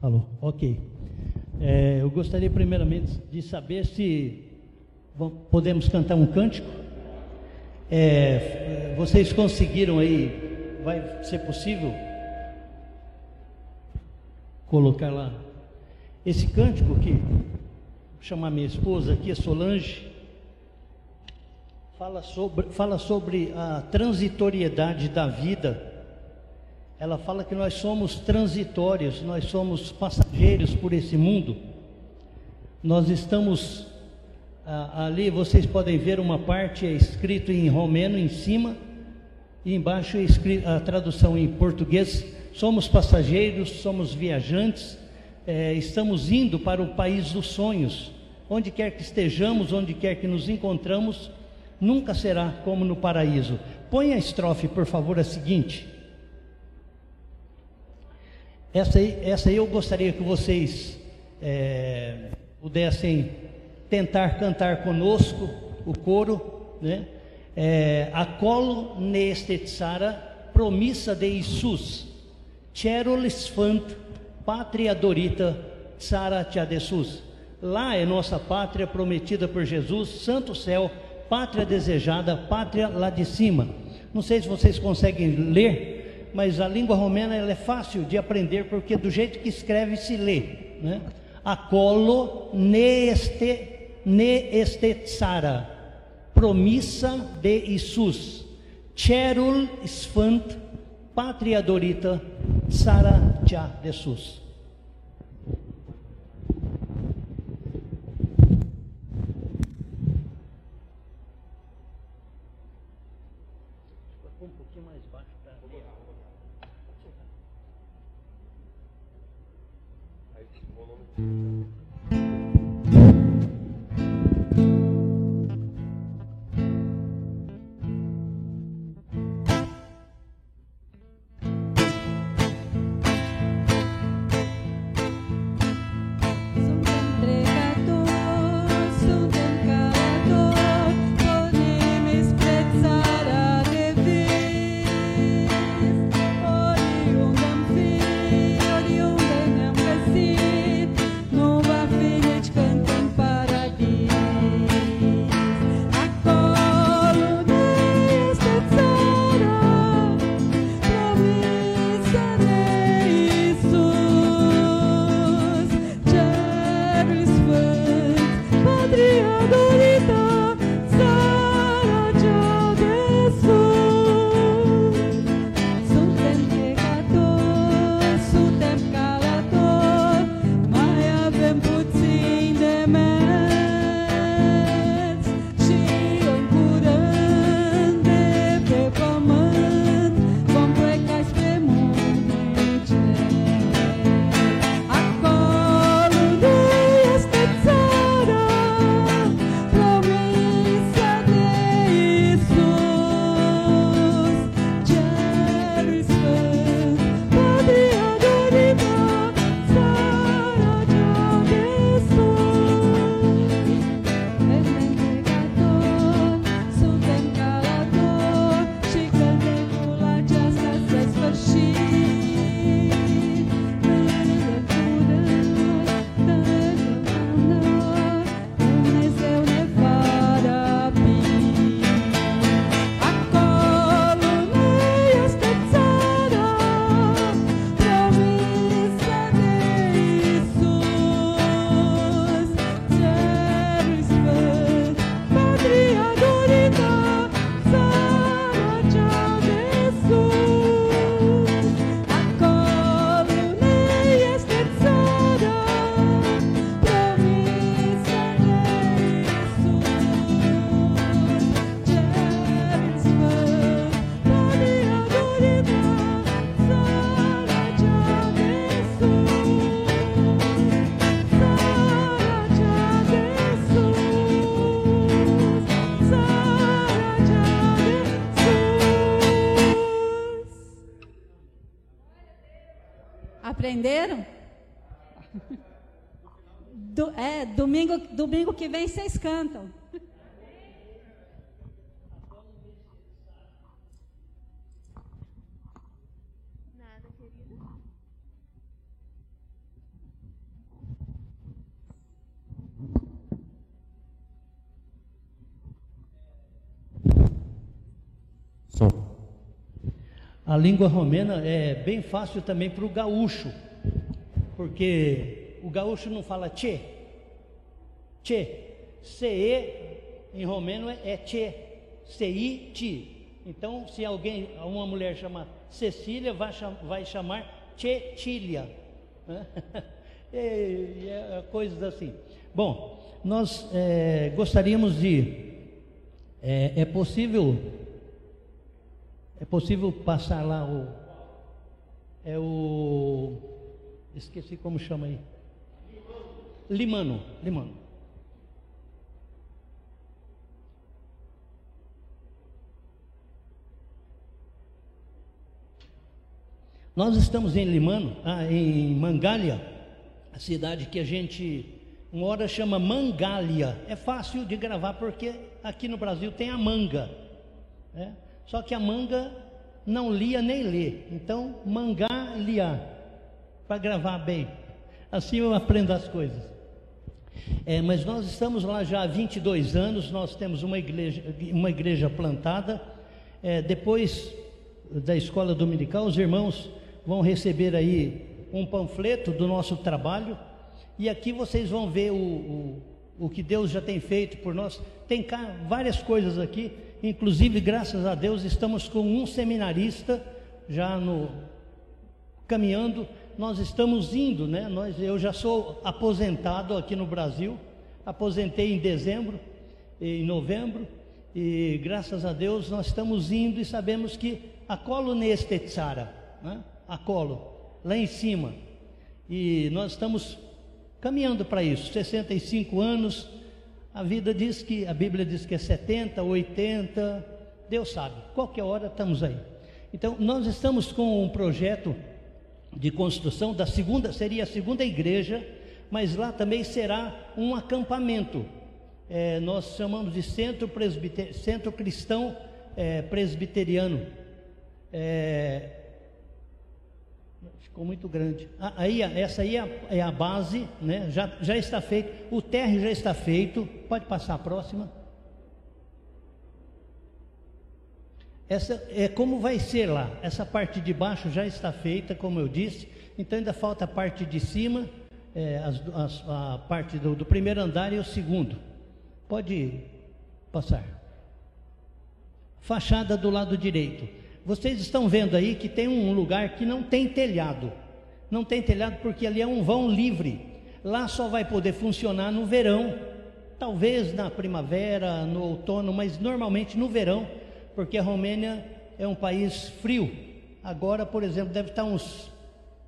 Alô, ok. É, eu gostaria primeiramente de saber se podemos cantar um cântico. É, vocês conseguiram aí? Vai ser possível colocar lá esse cântico aqui? Vou chamar minha esposa aqui, a Solange. Fala sobre, fala sobre a transitoriedade da vida ela fala que nós somos transitórios, nós somos passageiros por esse mundo. Nós estamos ah, ali, vocês podem ver uma parte é escrito em romeno em cima e embaixo é escrito, a tradução em português. Somos passageiros, somos viajantes, é, estamos indo para o país dos sonhos. Onde quer que estejamos, onde quer que nos encontramos, nunca será como no paraíso. Põe a estrofe, por favor, a seguinte. Essa aí, essa aí eu gostaria que vocês é, pudessem tentar cantar conosco o coro, né? É, Acolo nestetsara promissa de Jesus, Cherolis fant pátria dorita tsara tchadesus. Lá é nossa pátria prometida por Jesus, santo céu, pátria desejada, pátria lá de cima. Não sei se vocês conseguem ler mas a língua romena ela é fácil de aprender porque do jeito que escreve se lê, né? Acolo ne este ne este tsara promissa de Jesus cherul sfant patria dorita tsara ja Jesus entenderam? Do, é, domingo, domingo que vem vocês cantam. Nada, A língua romena é bem fácil também para o gaúcho porque o gaúcho não fala tchê, tchê, CE em romeno é tchê, CI, ti. Então, se alguém, uma mulher chama Cecília, vai, vai chamar Tchetília. Né? E, é, coisas assim. Bom, nós é, gostaríamos de. É, é possível é possível passar lá o. É o. Esqueci como chama aí. Limano. Limano. Nós estamos em Limano, ah, em Mangália, a cidade que a gente uma hora chama Mangália. É fácil de gravar porque aqui no Brasil tem a manga. Né? Só que a manga não lia nem lê. Então, mangá lia, para gravar bem. Assim eu aprendo as coisas. É, mas nós estamos lá já há 22 anos, nós temos uma igreja, uma igreja plantada. É, depois da escola dominical, os irmãos vão receber aí um panfleto do nosso trabalho. E aqui vocês vão ver o, o, o que Deus já tem feito por nós. Tem cá várias coisas aqui. Inclusive, graças a Deus, estamos com um seminarista já no caminhando. Nós estamos indo, né? Nós, eu já sou aposentado aqui no Brasil. Aposentei em dezembro, em novembro, e graças a Deus nós estamos indo e sabemos que a colo neste tsara, né? a colo, lá em cima. E nós estamos caminhando para isso. 65 anos, a vida diz que, a Bíblia diz que é 70, 80, Deus sabe, qualquer hora estamos aí. Então, nós estamos com um projeto de construção da segunda, seria a segunda igreja, mas lá também será um acampamento. É, nós chamamos de Centro, Presbiter, Centro Cristão é, Presbiteriano. É, ficou muito grande. Ah, aí, essa aí é a, é a, base, né? já, já está feito, o térreo já está feito, pode passar a próxima. Essa é como vai ser lá. Essa parte de baixo já está feita, como eu disse. Então ainda falta a parte de cima, é, as, as, a parte do, do primeiro andar e o segundo. Pode passar. Fachada do lado direito. Vocês estão vendo aí que tem um lugar que não tem telhado. Não tem telhado porque ali é um vão livre. Lá só vai poder funcionar no verão, talvez na primavera, no outono, mas normalmente no verão, porque a Romênia é um país frio. Agora, por exemplo, deve estar uns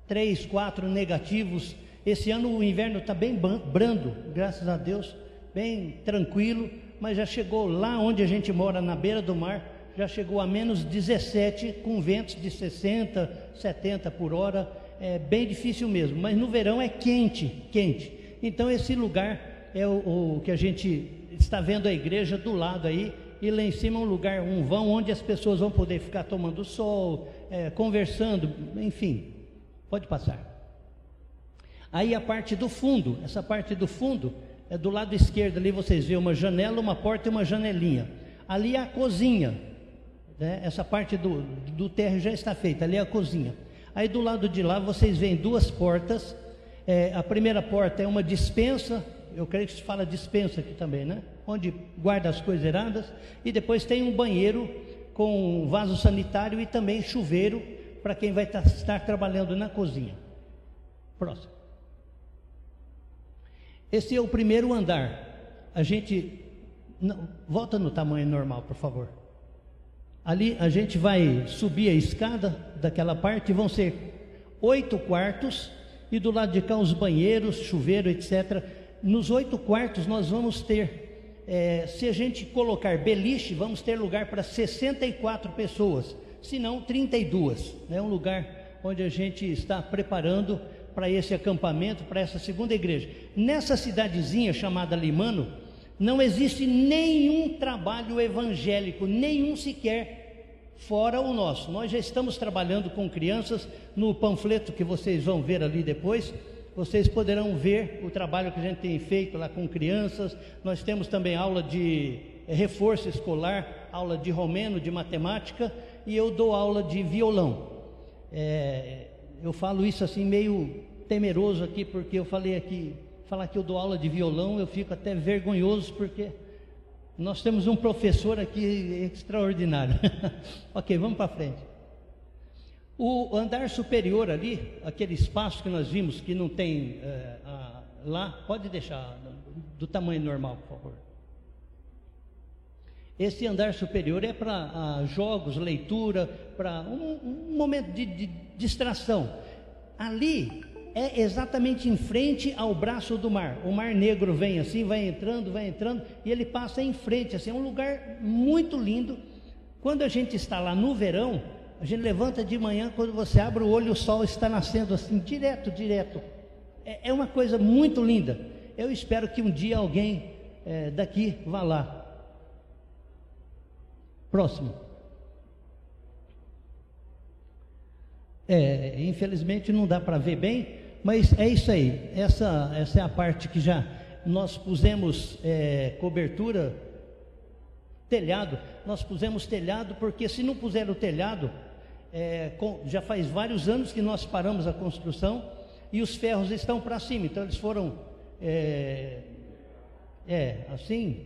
3, 4 negativos. Esse ano o inverno está bem brando, graças a Deus, bem tranquilo, mas já chegou lá onde a gente mora, na beira do mar, já chegou a menos 17, com ventos de 60, 70 por hora, é bem difícil mesmo, mas no verão é quente, quente. Então esse lugar é o, o que a gente está vendo a igreja do lado aí, e lá em cima um lugar, um vão onde as pessoas vão poder ficar tomando sol, é, conversando, enfim, pode passar. Aí a parte do fundo, essa parte do fundo é do lado esquerdo ali vocês veem uma janela, uma porta e uma janelinha. Ali é a cozinha, né? Essa parte do, do térreo já está feita, ali é a cozinha. Aí do lado de lá vocês veem duas portas. É, a primeira porta é uma dispensa, eu creio que se fala dispensa aqui também, né? Onde guarda as coisas eradas. E depois tem um banheiro com vaso sanitário e também chuveiro para quem vai estar trabalhando na cozinha. Próximo. Esse é o primeiro andar. A gente. Não, volta no tamanho normal, por favor. Ali a gente vai subir a escada daquela parte, vão ser oito quartos, e do lado de cá os banheiros, chuveiro, etc. Nos oito quartos nós vamos ter, é, se a gente colocar beliche, vamos ter lugar para 64 pessoas, se não 32. É né? um lugar onde a gente está preparando para esse acampamento, para essa segunda igreja. Nessa cidadezinha chamada Limano, não existe nenhum trabalho evangélico, nenhum sequer, fora o nosso. Nós já estamos trabalhando com crianças no panfleto que vocês vão ver ali depois. Vocês poderão ver o trabalho que a gente tem feito lá com crianças. Nós temos também aula de reforço escolar, aula de romeno, de matemática e eu dou aula de violão. É, eu falo isso assim meio temeroso aqui, porque eu falei aqui, falar que eu dou aula de violão, eu fico até vergonhoso, porque nós temos um professor aqui extraordinário. ok, vamos para frente. O andar superior ali, aquele espaço que nós vimos que não tem é, a, lá, pode deixar do tamanho normal, por favor. Esse andar superior é para jogos, leitura, para um, um, momento de, de distração. Ali é exatamente em frente ao braço do mar. O mar negro vem assim, vai entrando, vai entrando, e ele passa em frente. Assim, é um lugar muito lindo. Quando a gente está lá no verão, a gente levanta de manhã, quando você abre o olho, o sol está nascendo assim, direto, direto. É, é uma coisa muito linda. Eu espero que um dia alguém é, daqui vá lá. Próximo. É, infelizmente não dá para ver bem, mas é isso aí. Essa, essa é a parte que já nós pusemos é, cobertura, telhado. Nós pusemos telhado porque se não puser o telhado, é, com, já faz vários anos que nós paramos a construção e os ferros estão para cima. Então eles foram é, é assim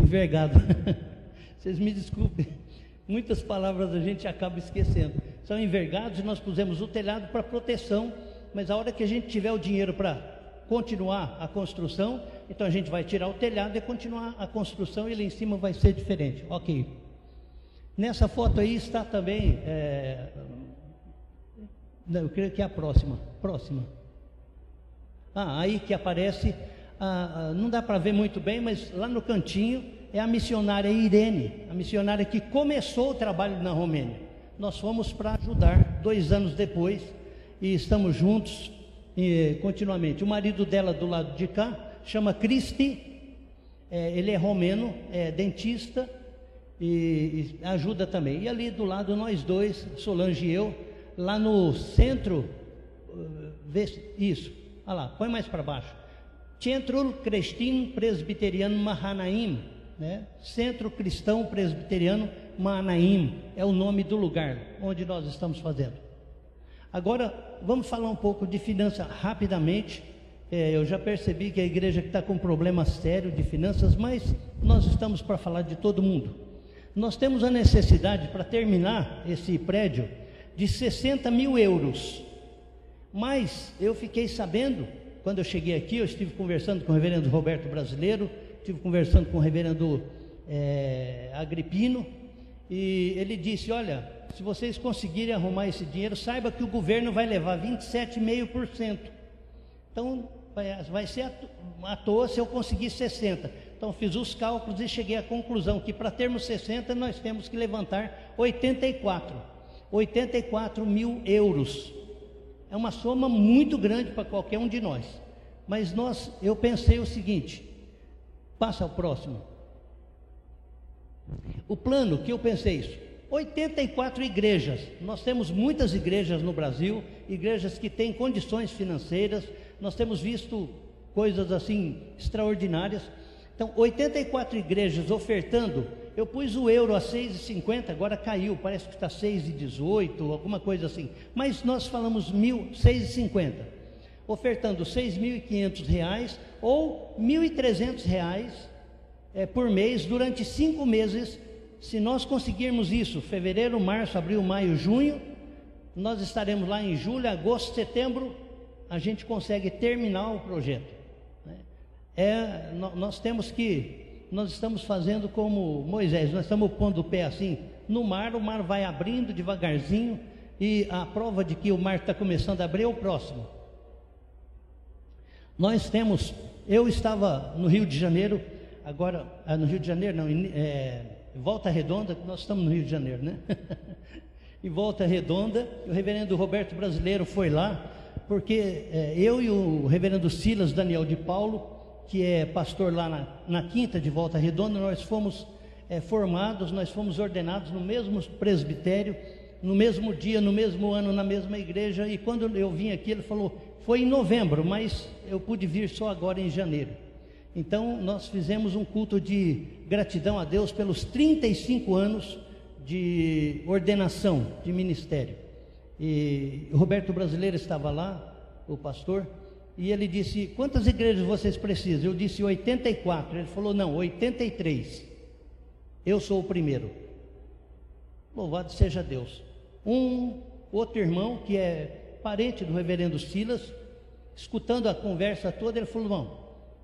envergado. Vocês me desculpem. Muitas palavras a gente acaba esquecendo. São envergados e nós pusemos o telhado para proteção, mas a hora que a gente tiver o dinheiro para continuar a construção, então a gente vai tirar o telhado e continuar a construção e lá em cima vai ser diferente. Ok. Nessa foto aí está também. É... Eu creio que é a próxima. Próxima. Ah, aí que aparece. Ah não dá para ver muito bem, mas lá no cantinho é a missionária Irene, a missionária que começou o trabalho na Romênia. Nós fomos para ajudar dois anos depois e estamos juntos e, continuamente. O marido dela do lado de cá chama Cristi, é, ele é romeno, é dentista e, e, ajuda também. E ali do lado nós dois, Solange e eu, lá no centro, uh, isso, olha lá, põe mais para baixo. Centro Cristino Presbiteriano Mahanaim, né? Centro Cristão Presbiteriano Manaim é o nome do lugar onde nós estamos fazendo. Agora, vamos falar um pouco de finanças rapidamente. É, eu já percebi que a igreja está com um problema sério de finanças, mas nós estamos para falar de todo mundo. Nós temos a necessidade, para terminar esse prédio, de 60 mil euros. Mas eu fiquei sabendo, quando eu cheguei aqui, eu estive conversando com o reverendo Roberto Brasileiro, estive conversando com o reverendo é, Agripino, e ele disse: Olha, se vocês conseguirem arrumar esse dinheiro, saiba que o governo vai levar 27,5%. Então, vai, ser à toa se eu conseguir 60%. Então, fiz os cálculos e cheguei à conclusão que para termos 60, nós temos que levantar 84. 84 mil euros. É uma soma muito grande para qualquer um de nós. Mas nós, eu pensei o seguinte: Passa ao próximo. O plano que eu pensei isso. 84 igrejas. Nós temos muitas igrejas no Brasil, igrejas que têm condições financeiras. Nós temos visto coisas assim extraordinárias. Então, 84 igrejas ofertando. Eu pus o euro a 6,50, agora caiu, parece que está 6,18, alguma coisa assim. Mas nós falamos mil, 6,50 ofertando R$ 6.500 ou R$ 1.300 é, por mês durante cinco meses. Se nós conseguirmos isso, fevereiro, março, abril, maio, junho, nós estaremos lá em julho, agosto, setembro, a gente consegue terminar o projeto. É, nós temos que, nós estamos fazendo como Moisés, nós estamos pondo o pé assim no mar, o mar vai abrindo devagarzinho, e a prova de que o mar está começando a abrir é o próximo. Nós temos, eu estava no Rio de Janeiro, agora, ah, no Rio de Janeiro, não, é, Volta Redonda, nós estamos no Rio de Janeiro, né? em Volta Redonda, o reverendo Roberto Brasileiro foi lá, porque é, eu e o reverendo Silas Daniel de Paulo, que é pastor lá na, na Quinta de Volta Redonda, nós fomos é, formados, nós fomos ordenados no mesmo presbitério, no mesmo dia, no mesmo ano, na mesma igreja, e quando eu vim aqui, ele falou: foi em novembro, mas eu pude vir só agora em janeiro. Então, nós fizemos um culto de gratidão a Deus pelos 35 anos de ordenação de ministério. E Roberto Brasileiro estava lá, o pastor, e ele disse: Quantas igrejas vocês precisam? Eu disse 84. Ele falou: Não, 83. Eu sou o primeiro. Louvado seja Deus. Um outro irmão, que é parente do reverendo Silas, escutando a conversa toda, ele falou: Irmão,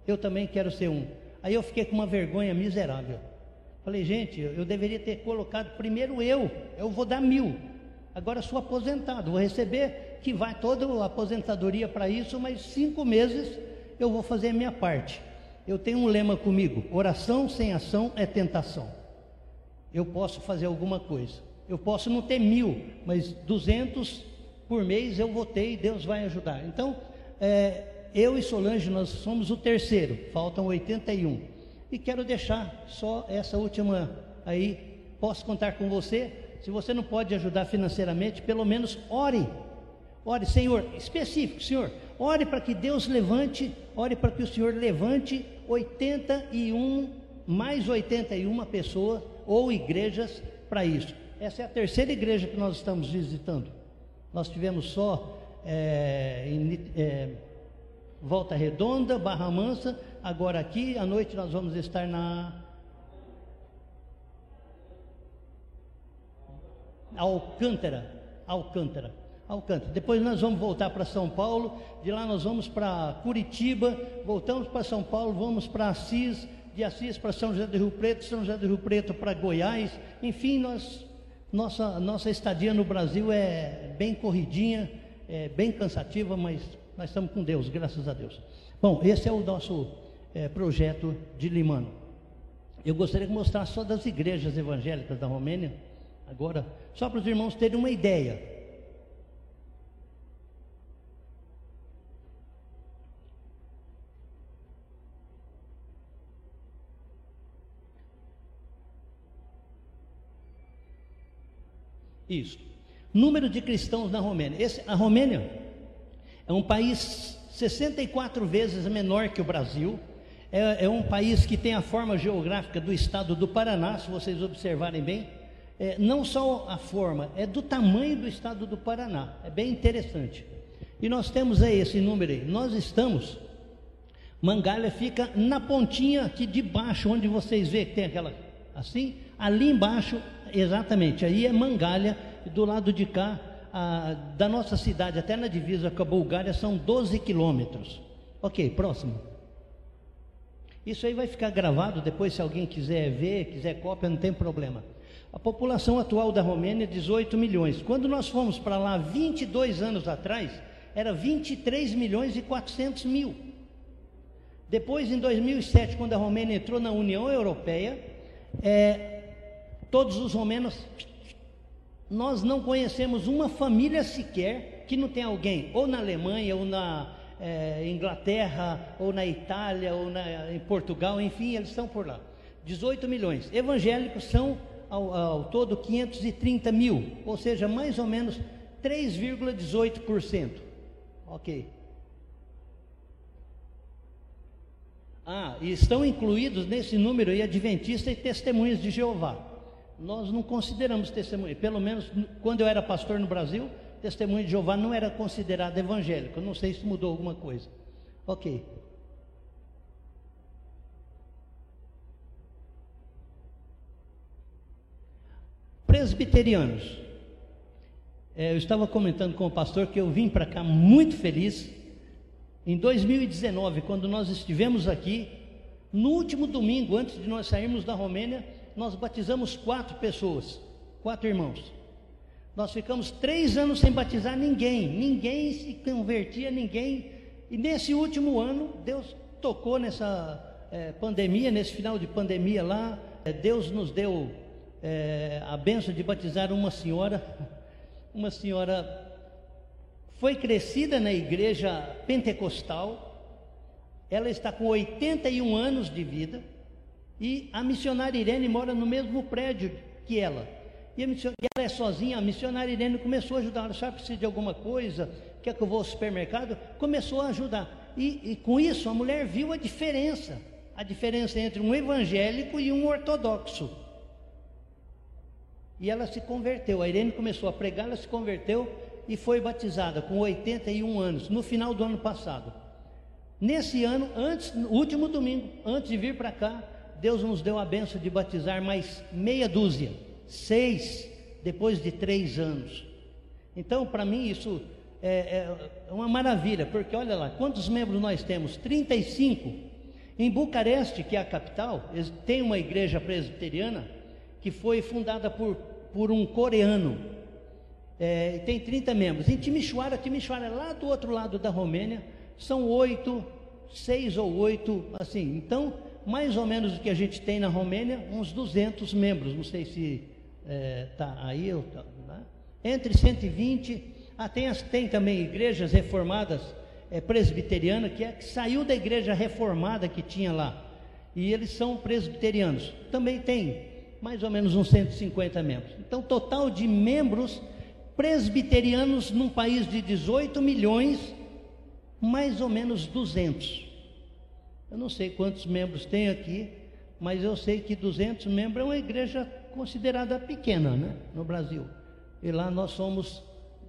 eu também quero ser um. Aí eu fiquei com uma vergonha miserável. Falei, gente, eu deveria ter colocado primeiro eu, eu vou dar mil. Agora sou aposentado, vou receber que vai toda a aposentadoria para isso, mas cinco meses eu vou fazer a minha parte. Eu tenho um lema comigo: oração sem ação é tentação. Eu posso fazer alguma coisa. Eu posso não ter mil, mas duzentos por mês eu e Deus vai ajudar. Então, é, eu e Solange, nós somos o terceiro, faltam 81. E quero deixar só essa última aí. Posso contar com você? Se você não pode ajudar financeiramente, pelo menos ore. Ore, Senhor, específico, Senhor, ore para que Deus levante, ore para que o Senhor levante 81, mais 81 pessoas ou igrejas para isso. Essa é a terceira igreja que nós estamos visitando. Nós tivemos só é, em, é, Volta Redonda, Barra Mansa Agora aqui à noite nós vamos estar na Alcântara, Alcântara, Alcântara. Depois nós vamos voltar para São Paulo, de lá nós vamos para Curitiba, voltamos para São Paulo, vamos para Assis, de Assis para São José do Rio Preto, São José do Rio Preto para Goiás. Enfim, nós nossa nossa estadia no Brasil é bem corridinha, é bem cansativa, mas nós estamos com Deus, graças a Deus. Bom, esse é o nosso é, projeto de Limano. Eu gostaria de mostrar só das igrejas evangélicas da Romênia, agora, só para os irmãos terem uma ideia. Isso. Número de cristãos na Romênia. Esse, a Romênia é um país 64 vezes menor que o Brasil, é, é, um país que tem a forma geográfica do estado do Paraná, se vocês observarem bem. É, não só a forma, é do tamanho do estado do Paraná. É bem interessante. E nós temos aí esse número aí. Nós estamos. Mangalha fica na pontinha aqui de baixo, onde vocês veem que tem aquela. Assim, ali embaixo, exatamente. Aí é Mangalha, do lado de cá, a, da nossa cidade até na divisa com a Bulgária são 12 quilômetros. Ok, próximo. Isso aí vai ficar gravado depois, se alguém quiser ver, quiser cópia, não tem problema. A população atual da Romênia é 18 milhões. Quando nós fomos para lá 22 anos atrás, era 23 milhões e 400 mil. Depois, em 2007, quando a Romênia entrou na União Europeia, é, todos os romenos, nós não conhecemos uma família sequer que não tem alguém, ou na Alemanha, ou na é, Inglaterra, ou na Itália, ou na, em Portugal, enfim, eles estão por lá. 18 milhões. Evangélicos são ao, ao todo 530 mil, ou seja, mais ou menos 3,18%. Ok. Ah, e estão incluídos nesse número aí adventistas e testemunhas de Jeová. Nós não consideramos testemunha, pelo menos quando eu era pastor no Brasil, testemunho de Jeová não era considerado evangélico. Eu não sei se mudou alguma coisa. Ok. Presbiterianos. É, eu estava comentando com o pastor que eu vim para cá muito feliz. Em 2019, quando nós estivemos aqui, no último domingo, antes de nós sairmos da Romênia, nós batizamos quatro pessoas, quatro irmãos. Nós ficamos três anos sem batizar ninguém, ninguém se convertia, ninguém. E nesse último ano, Deus tocou nessa é, pandemia, nesse final de pandemia lá, é, Deus nos deu é, a benção de batizar uma senhora, uma senhora foi crescida na igreja pentecostal, ela está com 81 anos de vida, e a missionária Irene mora no mesmo prédio que ela. E, ela é sozinha, a missionária Irene começou a ajudar. Ela sabe precisa de alguma coisa, quer que eu vou ao supermercado? Começou a ajudar. E, e com isso a mulher viu a diferença. A diferença entre um evangélico e um ortodoxo. E ela se converteu. A Irene começou a pregar, ela se converteu e foi batizada com 81 anos, no final do ano passado. Nesse ano, antes, último domingo, antes de vir para cá, Deus nos deu a benção de batizar mais meia dúzia, seis, depois de três anos. Então, para mim, isso é, é, uma maravilha, porque olha lá, quantos membros nós temos? 35. Em Bucareste, que é a capital, tem uma igreja presbiteriana que foi fundada por, por um coreano. É, tem 30 membros. Em Timisoara, Timisoara é lá do outro lado da Romênia, são oito, seis ou oito, assim. Então, mais ou menos o que a gente tem na Romênia, uns 200 membros. Não sei se está é, tá aí ou tá, né? entre 120. Ah, tem, as, tem também igrejas reformadas é, presbiterianas que, é, que saiu da igreja reformada que tinha lá. E eles são presbiterianos. Também tem mais ou menos uns 150 membros. Então, total de membros presbiterianos num país de 18 milhões mais ou menos 200. Eu não sei quantos membros tem aqui, mas eu sei que 200 membros é uma igreja considerada pequena, né, no Brasil. E lá nós somos,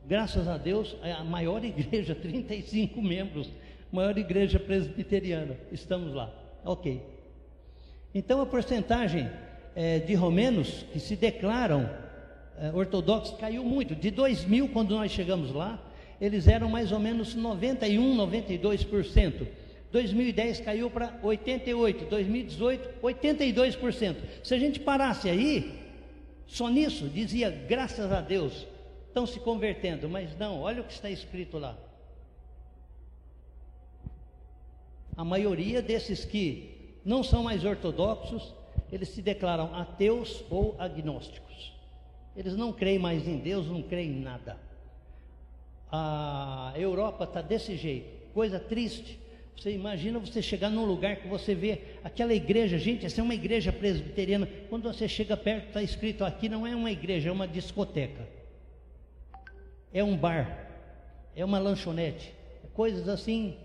graças a Deus, a maior igreja, 35 membros, maior igreja presbiteriana. Estamos lá. OK. Então a porcentagem é, de romenos que se declaram é, ortodoxos caiu muito. De 2000, quando nós chegamos lá, eles eram mais ou menos 91, 92%. 2010 caiu para 88, 2018 82%. Se a gente parasse aí, só nisso, dizia graças a Deus, estão se convertendo, mas não, olha o que está escrito lá. A maioria desses que não são mais ortodoxos, eles se declaram ateus ou agnósticos. Eles não creem mais em Deus, não creem em nada a Europa está desse jeito, coisa triste. Você imagina você chegar num lugar que você vê aquela igreja, gente, essa é uma igreja presbiteriana. Quando você chega perto, está escrito aqui não é uma igreja, é uma discoteca, é um bar, é uma lanchonete, coisas assim,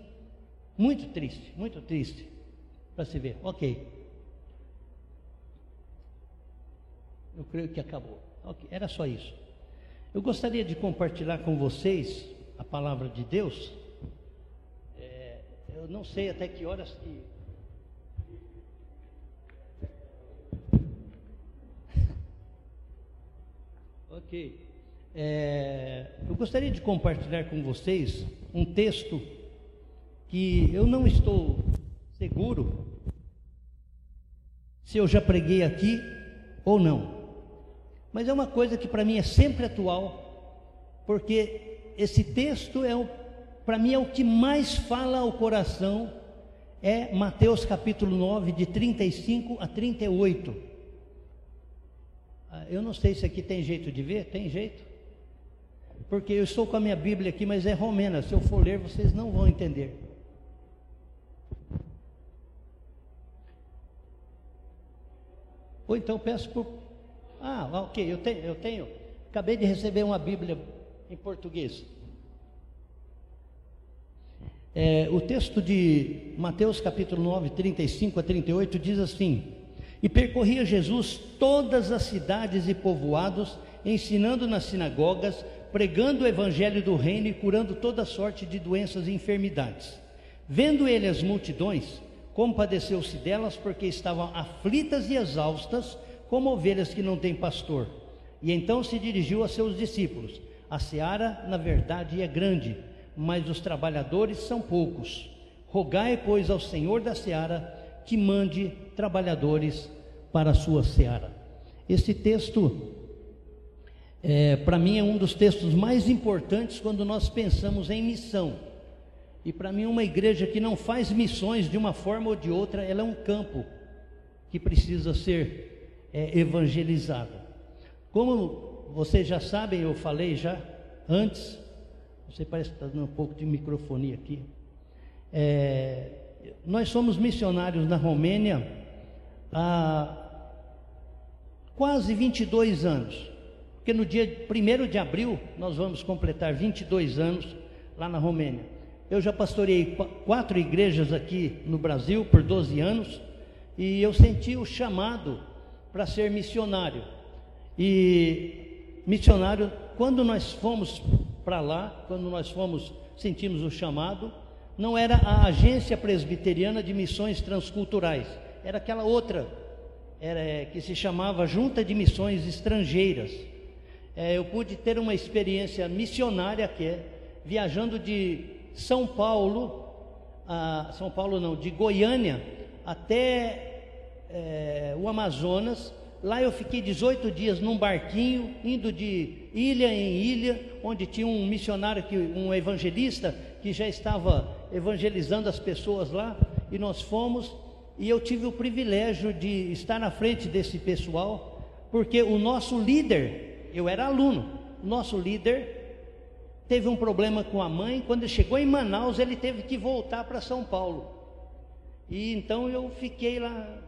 muito triste, muito triste para se ver. Ok. Eu creio que acabou. Okay. Era só isso. Eu gostaria de compartilhar com vocês a palavra de Deus. Eu não sei até que horas que. ok. É, eu gostaria de compartilhar com vocês um texto que eu não estou seguro se eu já preguei aqui ou não. Mas é uma coisa que para mim é sempre atual, porque esse texto é para mim é o que mais fala ao coração, é Mateus capítulo 9, de 35 a 38. Ah, eu não sei se aqui tem jeito de ver, tem jeito? Porque eu estou com a minha Bíblia aqui, mas é romena. Se eu for ler, vocês não vão entender. Ou então peço por, ah, ok, eu tenho, eu tenho. Acabei de receber uma Bíblia em português. É, o texto de Mateus capítulo 9, 35 a 38 diz assim: E percorria Jesus todas as cidades e povoados, ensinando nas sinagogas, pregando o evangelho do reino e curando toda sorte de doenças e enfermidades. Vendo ele as multidões, compadeceu-se delas, porque estavam aflitas e exaustas, como ovelhas que não têm pastor. E então se dirigiu a seus discípulos: A seara, na verdade, é grande, mas os trabalhadores são poucos. Rogai, pois, ao Senhor da seara que mande trabalhadores para a sua seara. Esse texto, é, para mim, é um dos textos mais importantes quando nós pensamos em missão. E para mim, uma igreja que não faz missões de uma forma ou de outra, ela é um campo que precisa ser é, evangelizada. Como vocês já sabem, eu falei já antes, você parece que está dando um pouco de microfonia aqui. É, nós somos missionários na Romênia há quase 22 anos, porque no dia 1 de abril nós vamos completar 22 anos lá na Romênia. Eu já pastorei quatro igrejas aqui no Brasil por 12 anos e eu senti o chamado para ser missionário. E missionário, quando nós fomos para lá, quando nós fomos, sentimos o chamado, não era a Agência Presbiteriana de Missões Transculturais, era aquela outra, era, é, que se chamava Junta de Missões Estrangeiras. É, eu pude ter uma experiência missionária que é, viajando de São Paulo, a, São Paulo não, de Goiânia até é, o Amazonas. Lá eu fiquei 18 dias num barquinho, indo de ilha em ilha, onde tinha um missionário, que, um evangelista, que já estava evangelizando as pessoas lá, e nós fomos, e eu tive o privilégio de estar na frente desse pessoal, porque o nosso líder, eu era aluno, nosso líder teve um problema com a mãe, quando chegou em Manaus, ele teve que voltar para São Paulo. E então eu fiquei lá.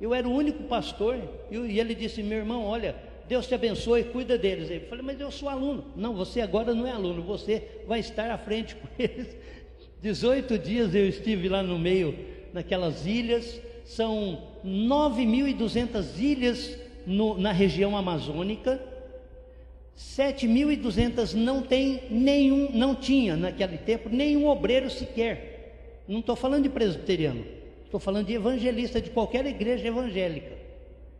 Eu era o único pastor, e ele disse: Meu irmão, olha, Deus te abençoe, cuida deles. Eu falei: Mas eu sou aluno. Não, você agora não é aluno, você vai estar à frente com eles. 18 dias eu estive lá no meio, naquelas ilhas, são 9.200 ilhas no, na região amazônica. 7.200 não tem nenhum, não tinha naquele tempo nenhum obreiro sequer. Não estou falando de presbiteriano, estou falando de evangelista de qualquer igreja evangélica.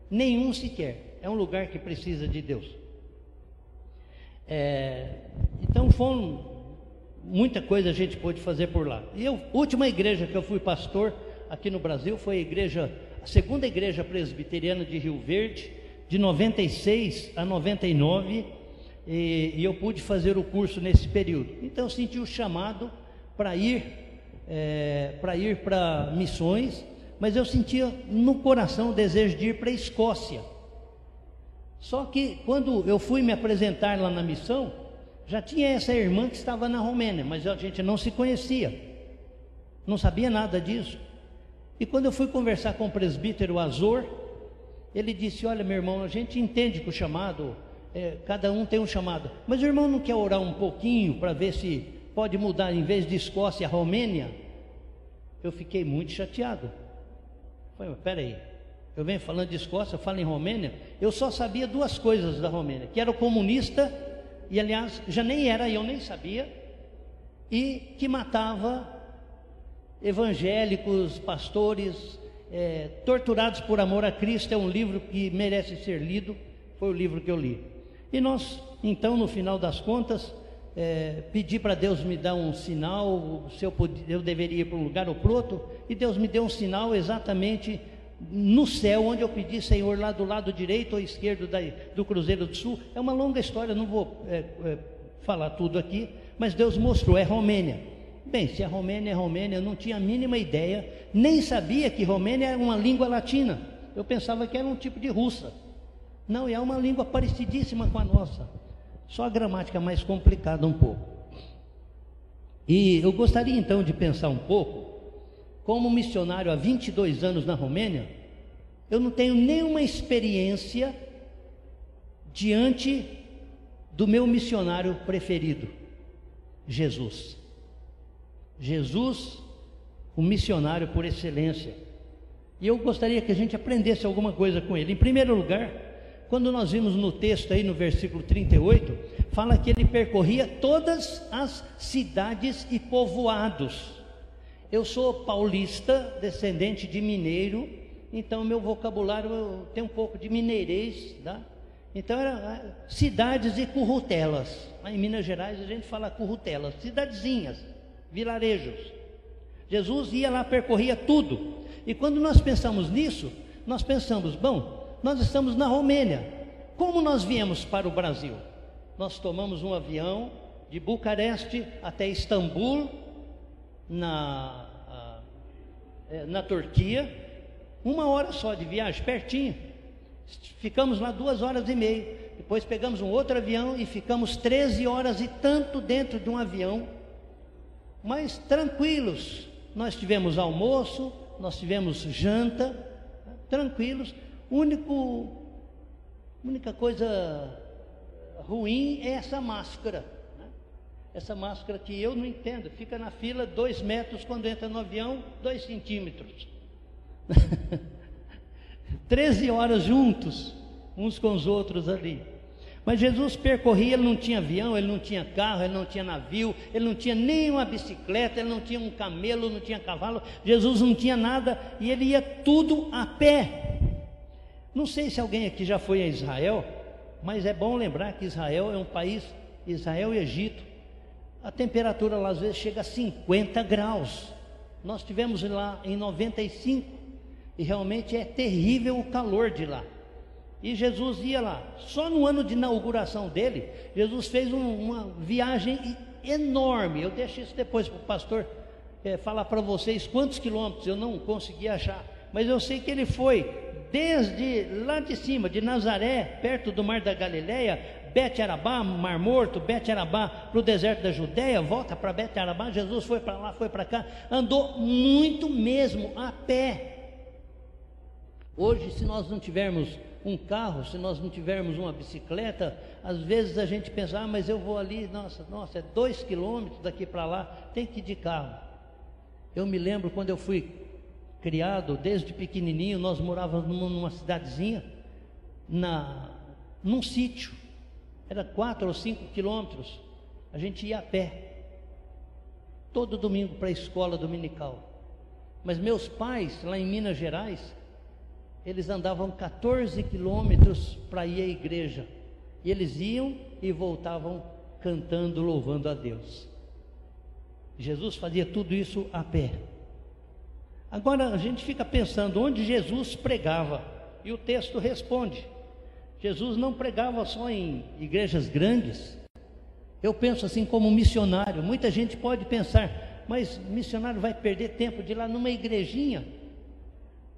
Nenhum sequer. É um lugar que precisa de Deus. É, então foram muita coisa a gente pôde fazer por lá. E a última igreja que eu fui pastor aqui no Brasil foi a igreja, a segunda igreja presbiteriana de Rio Verde, de 96 a 99 e, e eu pude fazer o curso nesse período. Então eu senti o chamado para ir é, para ir para missões, mas eu sentia no coração o desejo de ir para a Escócia. Só que quando eu fui me apresentar lá na missão, já tinha essa irmã que estava na Romênia, mas a gente não se conhecia, não sabia nada disso. E quando eu fui conversar com o presbítero Azor, ele disse: Olha, meu irmão, a gente entende que o chamado é, cada um tem um chamado. Mas o irmão não quer orar um pouquinho para ver se pode mudar, em vez de Escócia, a Romênia? Eu fiquei muito chateado. Falei, peraí, eu venho falando de Escócia, falo em Romênia, eu só sabia duas coisas da Romênia, que era comunista, e aliás, já nem era, eu nem sabia, e que matava evangélicos, pastores, é, torturados por amor a Cristo, é um livro que merece ser lido, foi o livro que eu li. E nós, então, no final das contas, é, pedi para Deus me dar um sinal, se eu, podia, eu deveria ir para um lugar ou para outro, e Deus me deu um sinal exatamente no céu, onde eu pedi, Senhor, lá do lado direito ou esquerdo da, do Cruzeiro do Sul. É uma longa história, não vou é, é, falar tudo aqui, mas Deus mostrou, é Romênia. Bem, se é Romênia, é Romênia, eu não tinha a mínima ideia, nem sabia que Romênia era uma língua latina. Eu pensava que era um tipo de russa. Não, é uma língua parecidíssima com a nossa, só a gramática mais complicada um pouco. E eu gostaria então de pensar um pouco, como missionário há 22 anos na Romênia, eu não tenho nenhuma experiência diante do meu missionário preferido, Jesus. Jesus, o missionário por excelência. E eu gostaria que a gente aprendesse alguma coisa com ele. Em primeiro lugar, quando nós vimos no texto aí no versículo 38, fala que ele percorria todas as cidades e povoados. Eu sou paulista, descendente de mineiro, então meu vocabulário tem um pouco de mineirês, tá? Então era ah, cidades e currutelas. Lá em Minas Gerais a gente fala currutelas, cidadezinhas, vilarejos. Jesus ia lá, percorria tudo. E quando nós pensamos nisso, nós pensamos, bom, nós estamos na Romênia. Como nós viemos para o Brasil? Nós tomamos um avião de Bucareste até Istambul, na, é, na Turquia, uma hora só de viagem, pertinho. Ficamos lá duas horas e meia. Depois pegamos um outro avião e ficamos 13 horas e tanto dentro de um avião, mas tranquilos. Nós tivemos almoço, nós tivemos janta, tranquilos. Único, única coisa ruim é essa máscara. Né? Essa máscara que eu não entendo, fica na fila dois metros quando entra no avião, dois centímetros. Treze horas juntos. uns com os outros ali. Mas Jesus percorria, ele não tinha avião, ele não tinha carro, ele não tinha navio, ele não tinha nenhuma bicicleta, ele não tinha um camelo, não tinha cavalo, Jesus não tinha nada e ele ia tudo a pé. Não sei se alguém aqui já foi a Israel, mas é bom lembrar que Israel é um país, Israel e Egito, a temperatura lá às vezes chega a 50 graus. Nós tivemos lá em 95 e realmente é terrível o calor de lá. E Jesus ia lá. Só no ano de inauguração dele, Jesus fez um, uma viagem enorme. Eu deixo isso depois para o pastor é, falar para vocês quantos quilômetros eu não consegui achar. Mas eu sei que ele foi desde lá de cima, de Nazaré, perto do mar da Galileia, Bet Arabá, Mar Morto, Bet Arabá para o deserto da Judéia, volta para Bet Arabá, Jesus foi para lá, foi para cá, andou muito mesmo a pé. Hoje, se nós não tivermos um carro, se nós não tivermos uma bicicleta, às vezes a gente pensa, ah, mas eu vou ali, nossa, nossa, é dois quilômetros daqui para lá, tem que ir de carro. Eu me lembro quando eu fui criado, desde pequenininho, nós morávamos numa, cidadezinha, na, num sítio, era quatro ou cinco quilômetros, a gente ia a pé, todo domingo para a escola dominical. Mas meus pais, lá em Minas Gerais, eles andavam 14 quilômetros para ir à igreja. E eles iam e voltavam cantando, louvando a Deus. Jesus fazia tudo isso a pé. Agora a gente fica pensando onde Jesus pregava, e o texto responde: Jesus não pregava só em igrejas grandes. Eu penso assim como missionário. Muita gente pode pensar, mas missionário vai perder tempo de ir lá numa igrejinha.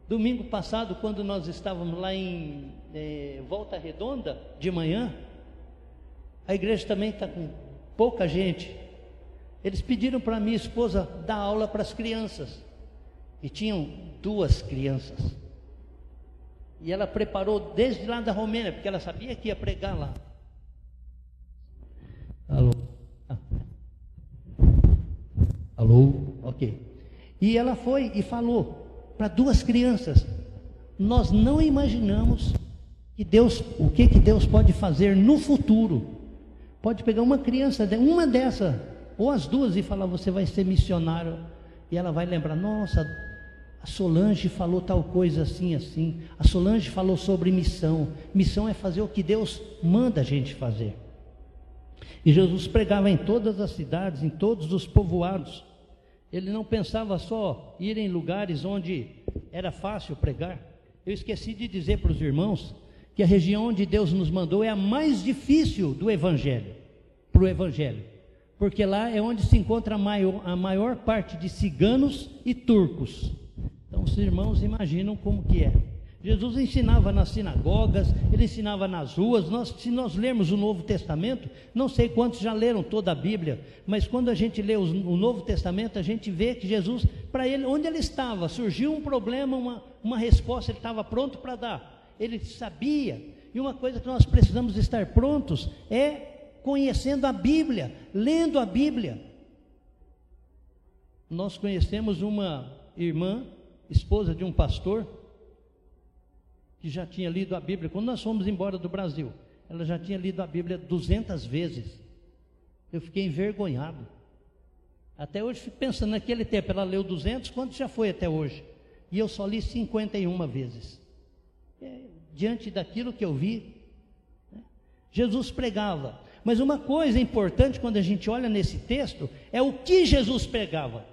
Domingo passado, quando nós estávamos lá em é, Volta Redonda, de manhã, a igreja também está com pouca gente. Eles pediram para minha esposa dar aula para as crianças. E tinham duas crianças. E ela preparou desde lá da Romênia, porque ela sabia que ia pregar lá. Alô? Ah. Alô? Ok. E ela foi e falou para duas crianças. Nós não imaginamos que Deus, o que que Deus pode fazer no futuro. Pode pegar uma criança, uma dessa, ou as duas e falar: você vai ser missionário. E ela vai lembrar: nossa, a Solange falou tal coisa assim, assim. A Solange falou sobre missão. Missão é fazer o que Deus manda a gente fazer. E Jesus pregava em todas as cidades, em todos os povoados. Ele não pensava só ir em lugares onde era fácil pregar. Eu esqueci de dizer para os irmãos que a região onde Deus nos mandou é a mais difícil do Evangelho, para o Evangelho, porque lá é onde se encontra a maior, a maior parte de ciganos e turcos. Então os irmãos imaginam como que é. Jesus ensinava nas sinagogas, ele ensinava nas ruas. Nós, se nós lermos o Novo Testamento, não sei quantos já leram toda a Bíblia, mas quando a gente lê o, o Novo Testamento, a gente vê que Jesus, para ele, onde ele estava, surgiu um problema, uma, uma resposta, ele estava pronto para dar. Ele sabia. E uma coisa que nós precisamos estar prontos é conhecendo a Bíblia, lendo a Bíblia. Nós conhecemos uma irmã, esposa de um pastor, que já tinha lido a Bíblia, quando nós fomos embora do Brasil, ela já tinha lido a Bíblia 200 vezes. Eu fiquei envergonhado. Até hoje fico pensando, naquele tempo ela leu 200, quanto já foi até hoje? E eu só li 51 vezes. É, diante daquilo que eu vi, né? Jesus pregava. Mas uma coisa importante quando a gente olha nesse texto é o que Jesus pregava.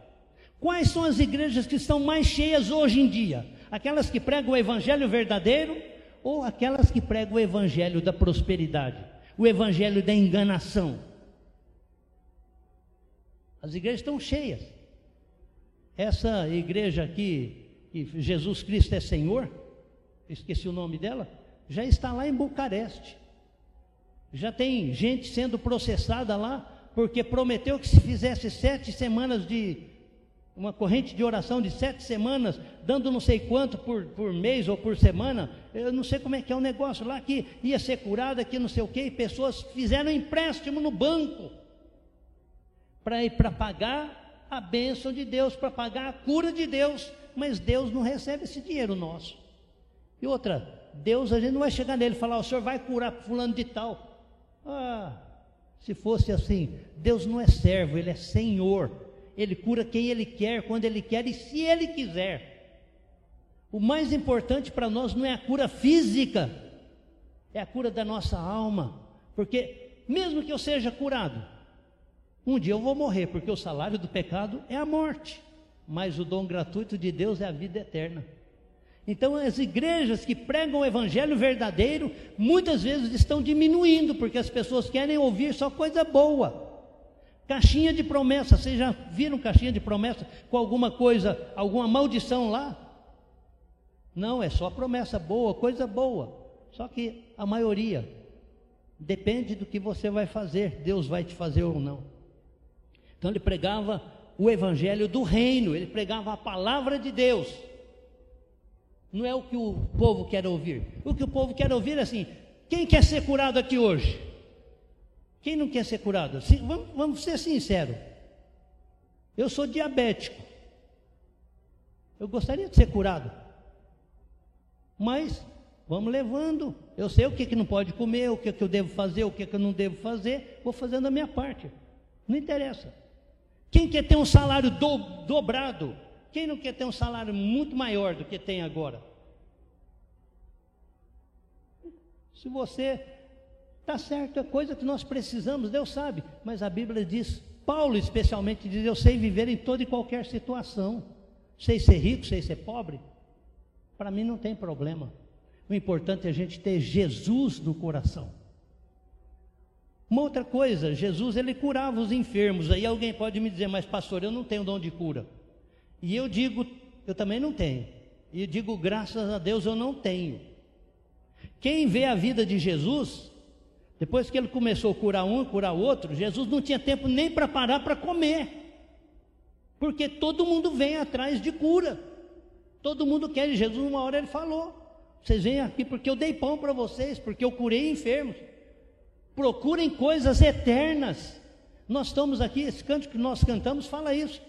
Quais são as igrejas que estão mais cheias hoje em dia? Aquelas que pregam o evangelho verdadeiro ou aquelas que pregam o evangelho da prosperidade, o evangelho da enganação? As igrejas estão cheias. Essa igreja aqui, que Jesus Cristo é Senhor, esqueci o nome dela, já está lá em Bucareste. Já tem gente sendo processada lá, porque prometeu que se fizesse sete semanas de uma corrente de oração de sete semanas, dando não sei quanto por, por mês ou por semana, eu não sei como é que é o negócio lá, que ia ser curada, que não sei o que, e pessoas fizeram empréstimo no banco para pagar a bênção de Deus, para pagar a cura de Deus, mas Deus não recebe esse dinheiro nosso. E outra, Deus, a gente não vai chegar nele e falar, o senhor vai curar fulano de tal. Ah, se fosse assim, Deus não é servo, ele é senhor. Ele cura quem ele quer, quando ele quer e se ele quiser. O mais importante para nós não é a cura física, é a cura da nossa alma. Porque mesmo que eu seja curado, um dia eu vou morrer, porque o salário do pecado é a morte, mas o dom gratuito de Deus é a vida eterna. Então, as igrejas que pregam o evangelho verdadeiro, muitas vezes estão diminuindo, porque as pessoas querem ouvir só coisa boa. Caixinha de promessa, vocês já viram caixinha de promessa com alguma coisa, alguma maldição lá? Não, é só promessa boa, coisa boa. Só que a maioria depende do que você vai fazer, Deus vai te fazer ou não. Então ele pregava o evangelho do reino, ele pregava a palavra de Deus. Não é o que o povo quer ouvir. O que o povo quer ouvir é assim: quem quer ser curado aqui hoje? Quem não quer ser curado? vamos, vamos ser sinceros. Eu sou diabético. Eu gostaria de ser curado. Mas vamos levando. Eu sei o que, que não pode comer, o que, que eu devo fazer, o que, que eu não devo fazer. Vou fazendo a minha parte. Não interessa. Quem quer ter um salário do, dobrado? Quem não quer ter um salário muito maior do que tem agora? Se você Está certo, é coisa que nós precisamos, Deus sabe, mas a Bíblia diz, Paulo especialmente diz: Eu sei viver em toda e qualquer situação, sei ser rico, sei ser pobre, para mim não tem problema. O importante é a gente ter Jesus no coração. Uma outra coisa, Jesus ele curava os enfermos. Aí alguém pode me dizer, mas pastor, eu não tenho dom de cura. E eu digo, eu também não tenho. E eu digo, graças a Deus eu não tenho. Quem vê a vida de Jesus depois que ele começou a curar um curar outro, Jesus não tinha tempo nem para parar para comer. Porque todo mundo vem atrás de cura. Todo mundo quer. Jesus, uma hora, ele falou: Vocês vêm aqui porque eu dei pão para vocês, porque eu curei enfermos. Procurem coisas eternas. Nós estamos aqui, esse canto que nós cantamos fala isso.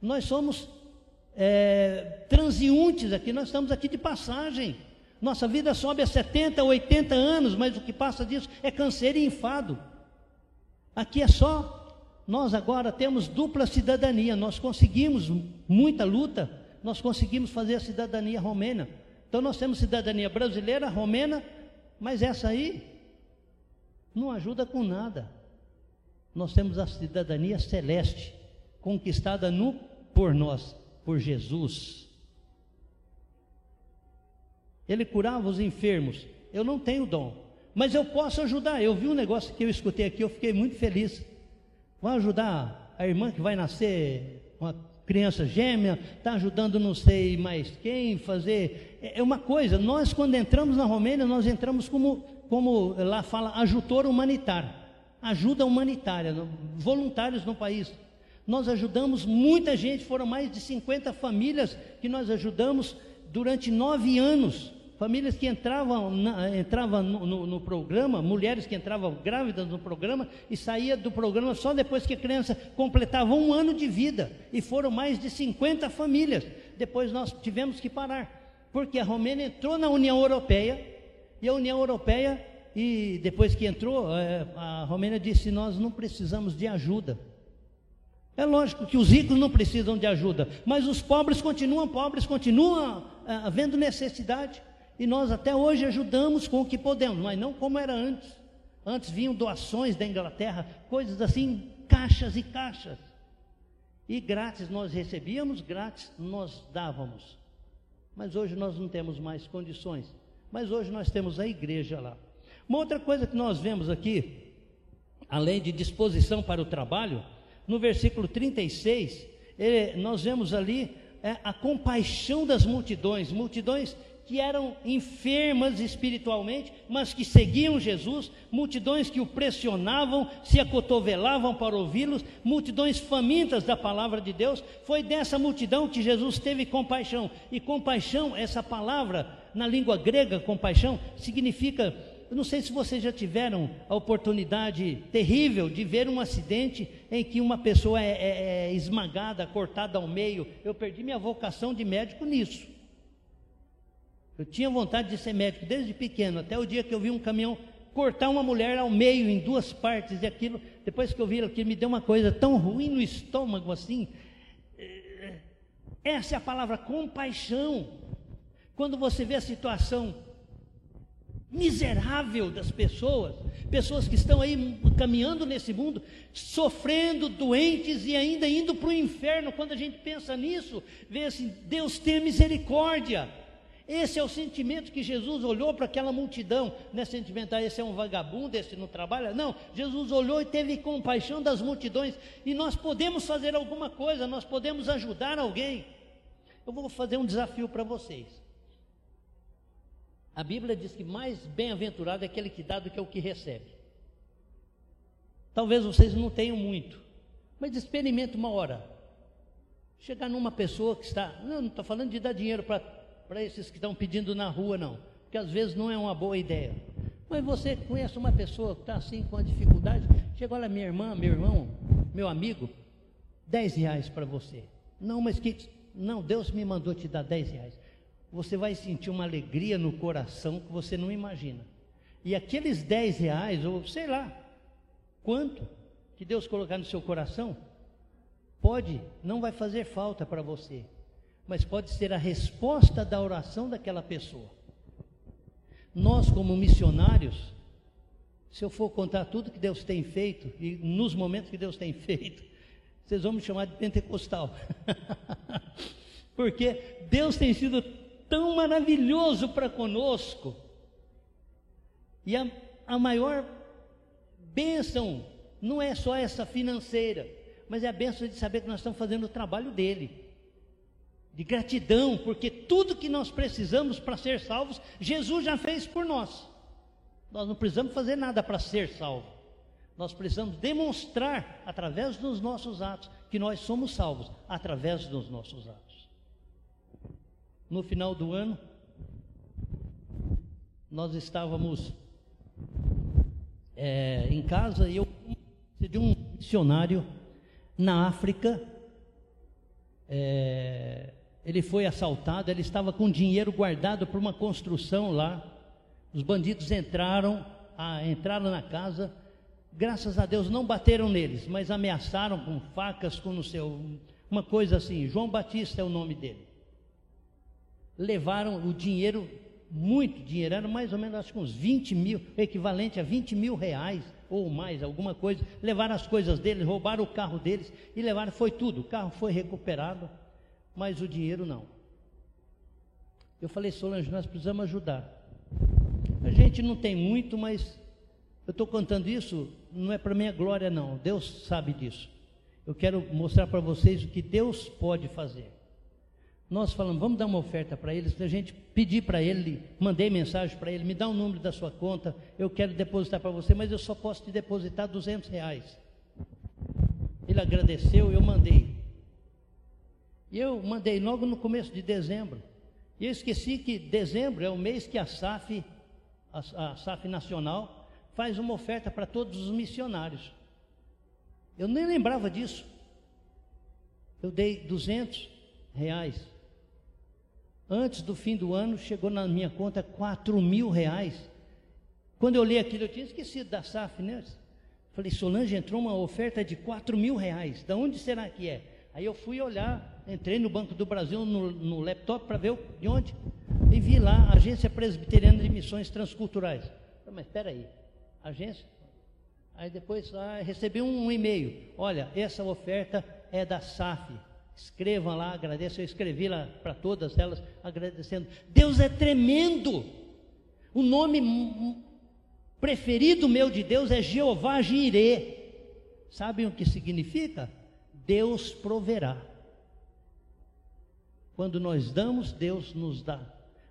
Nós somos é, aqui, nós estamos aqui de passagem. Nossa vida sobe a 70, 80 anos, mas o que passa disso é câncer e enfado. Aqui é só. Nós agora temos dupla cidadania. Nós conseguimos muita luta. Nós conseguimos fazer a cidadania romena. Então nós temos cidadania brasileira, romena, mas essa aí não ajuda com nada. Nós temos a cidadania celeste, conquistada no, por nós, por Jesus. Ele curava os enfermos. Eu não tenho dom, mas eu posso ajudar. Eu vi um negócio que eu escutei aqui, eu fiquei muito feliz. Vão ajudar a irmã que vai nascer uma criança gêmea, está ajudando não sei mais quem fazer. É, uma coisa, nós quando entramos na Romênia, nós entramos como, como lá fala, ajutor humanitário, ajuda humanitária, voluntários no país. Nós ajudamos muita gente, foram mais de 50 famílias que nós ajudamos durante nove anos. Famílias que entravam, na, entravam no, no, no, programa, mulheres que entravam grávidas no programa e saía do programa só depois que a criança completava um ano de vida. E foram mais de 50 famílias. Depois nós tivemos que parar, porque a Romênia entrou na União Europeia e a União Europeia, e depois que entrou, é, a Romênia disse: Nós não precisamos de ajuda. É lógico que os ricos não precisam de ajuda, mas os pobres continuam pobres, continuam havendo necessidade. E nós até hoje ajudamos com o que podemos, mas não como era antes. Antes vinham doações da Inglaterra, coisas assim, caixas e caixas. E grátis nós recebíamos, grátis nós dávamos. Mas hoje nós não temos mais condições. Mas hoje nós temos a igreja lá. Uma outra coisa que nós vemos aqui, além de disposição para o trabalho, no versículo 36, ele, nós vemos ali é, a compaixão das multidões, multidões que eram enfermas espiritualmente, mas que seguiam Jesus, multidões que o pressionavam, se acotovelavam para ouvi-los, multidões famintas da palavra de Deus. Foi dessa multidão que Jesus teve compaixão. E compaixão, essa palavra na língua grega, compaixão, significa eu não sei se vocês já tiveram a oportunidade terrível de ver um acidente em que uma pessoa é, é, é esmagada, cortada ao meio. Eu perdi minha vocação de médico nisso. Eu tinha vontade de ser médico desde pequeno, até o dia que eu vi um caminhão cortar uma mulher ao meio, em duas partes, e aquilo, depois que eu vi aquilo, me deu uma coisa tão ruim no estômago assim. Essa é a palavra compaixão. Quando você vê a situação miserável das pessoas, pessoas que estão aí caminhando nesse mundo, sofrendo, doentes e ainda indo para o inferno. Quando a gente pensa nisso, vê assim: Deus tem misericórdia. Esse é o sentimento que Jesus olhou para aquela multidão. Não é sentimento, ah, esse é um vagabundo, esse não trabalha. Não, Jesus olhou e teve compaixão das multidões. E nós podemos fazer alguma coisa, nós podemos ajudar alguém. Eu vou fazer um desafio para vocês. A Bíblia diz que mais bem-aventurado é aquele que dá do que o que recebe. Talvez vocês não tenham muito, mas experimente uma hora. Chegar numa pessoa que está. Não, não estou falando de dar dinheiro para para esses que estão pedindo na rua, não, porque às vezes não é uma boa ideia. Mas você conhece uma pessoa que está assim com a dificuldade, chega, olha, minha irmã, meu irmão, meu amigo, 10 reais para você. Não, mas que. Não, Deus me mandou te dar 10 reais. Você vai sentir uma alegria no coração que você não imagina. E aqueles 10 reais, ou sei lá, quanto que Deus colocar no seu coração, pode, não vai fazer falta para você mas pode ser a resposta da oração daquela pessoa. Nós, como missionários, se eu for contar tudo que Deus tem feito, e nos momentos que Deus tem feito, vocês vão me chamar de pentecostal. Porque Deus tem sido tão maravilhoso para conosco. E a, a maior bênção não é só essa financeira, mas é a bênção de saber que nós estamos fazendo o trabalho dele de gratidão, porque tudo que nós precisamos para ser salvos, Jesus já fez por nós. Nós não precisamos fazer nada para ser salvo. Nós precisamos demonstrar através dos nossos atos que nós somos salvos através dos nossos atos. No final do ano, nós estávamos é, em casa e eu de um missionário na África. É, ele foi assaltado, ele estava com dinheiro guardado para uma construção lá. Os bandidos entraram, ah, entraram na casa. Graças a Deus não bateram neles, mas ameaçaram com facas, com no seu, uma coisa assim. João Batista é o nome dele. Levaram o dinheiro, muito dinheiro, era mais ou menos acho que uns 20 mil, equivalente a 20 mil reais ou mais, alguma coisa. Levaram as coisas deles, roubaram o carro deles e levaram, foi tudo. O carro foi recuperado mas o dinheiro não. Eu falei, Solange, nós precisamos ajudar. A gente não tem muito, mas eu estou contando isso, não é para minha glória, não. Deus sabe disso. Eu quero mostrar para vocês o que Deus pode fazer. Nós falamos, vamos dar uma oferta para eles. A gente pedir para ele, mandei mensagem para ele, me dá o número da sua conta, eu quero depositar para você, mas eu só posso te depositar 200 reais. Ele agradeceu, eu mandei. E eu mandei logo no começo de dezembro. E eu esqueci que dezembro é o mês que a SAF, a, a SAF Nacional, faz uma oferta para todos os missionários. Eu nem lembrava disso. Eu dei 200 reais. Antes do fim do ano, chegou na minha conta 4 mil reais. Quando eu li aquilo, eu tinha esquecido da SAF, né? Falei, Solange, entrou uma oferta de 4 mil reais. De onde será que é? Aí eu fui olhar entrei no Banco do Brasil no, no laptop para ver de onde. E vi lá, Agência Presbiteriana de Missões Transculturais. Mas espera aí, agência? Aí depois ah, recebi um, um e-mail. Olha, essa oferta é da SAF. Escrevam lá, agradeço. Eu escrevi lá para todas elas, agradecendo. Deus é tremendo. O nome preferido meu de Deus é Jeová Jirê. Sabem o que significa? Deus proverá. Quando nós damos, Deus nos dá.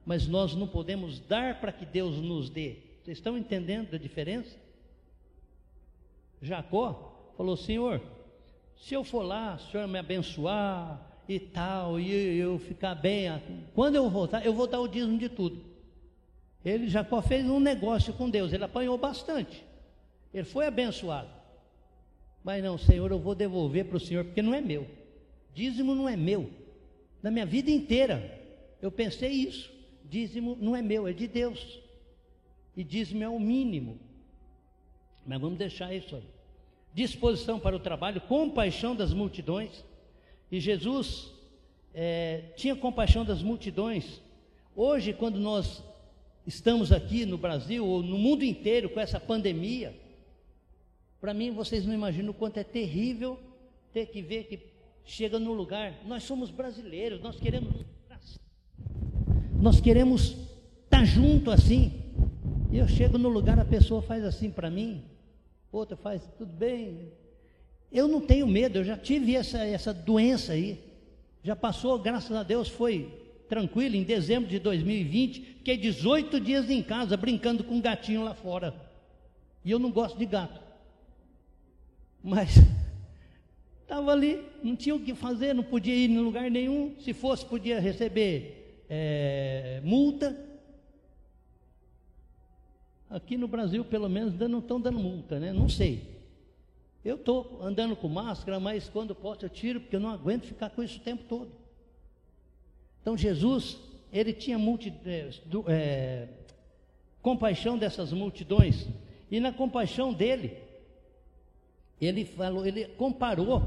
Mas nós não podemos dar para que Deus nos dê. Vocês estão entendendo a diferença? Jacó falou: Senhor, se eu for lá, o Senhor me abençoar e tal, e eu ficar bem, quando eu voltar, eu vou dar o dízimo de tudo. Ele, Jacó, fez um negócio com Deus, ele apanhou bastante. Ele foi abençoado. Mas não, Senhor, eu vou devolver para o Senhor, porque não é meu. Dízimo não é meu na minha vida inteira. Eu pensei isso. dízimo não é meu, é de Deus. E dízimo é o mínimo. Mas vamos deixar isso aí. Disposição para o trabalho, compaixão das multidões. E Jesus é, tinha compaixão das multidões. Hoje, quando nós estamos aqui no Brasil ou no mundo inteiro com essa pandemia, para mim vocês não imaginam o quanto é terrível ter que ver que chega no lugar. Nós somos brasileiros, nós queremos nós queremos estar tá junto assim. Eu chego no lugar, a pessoa faz assim para mim, outra faz tudo bem. Eu não tenho medo, eu já tive essa, essa doença aí. Já passou, graças a Deus, foi tranquilo. Em dezembro de 2020, fiquei 18 dias em casa brincando com um gatinho lá fora. E eu não gosto de gato. Mas estava ali, não tinha o que fazer, não podia ir em lugar nenhum. Se fosse, podia receber é, multa. Aqui no Brasil, pelo menos, não estão dando multa, né? Não sei. Eu estou andando com máscara, mas quando posso eu tiro, porque eu não aguento ficar com isso o tempo todo. Então Jesus, ele tinha multi, é, é, compaixão dessas multidões, e na compaixão dele, ele falou, ele comparou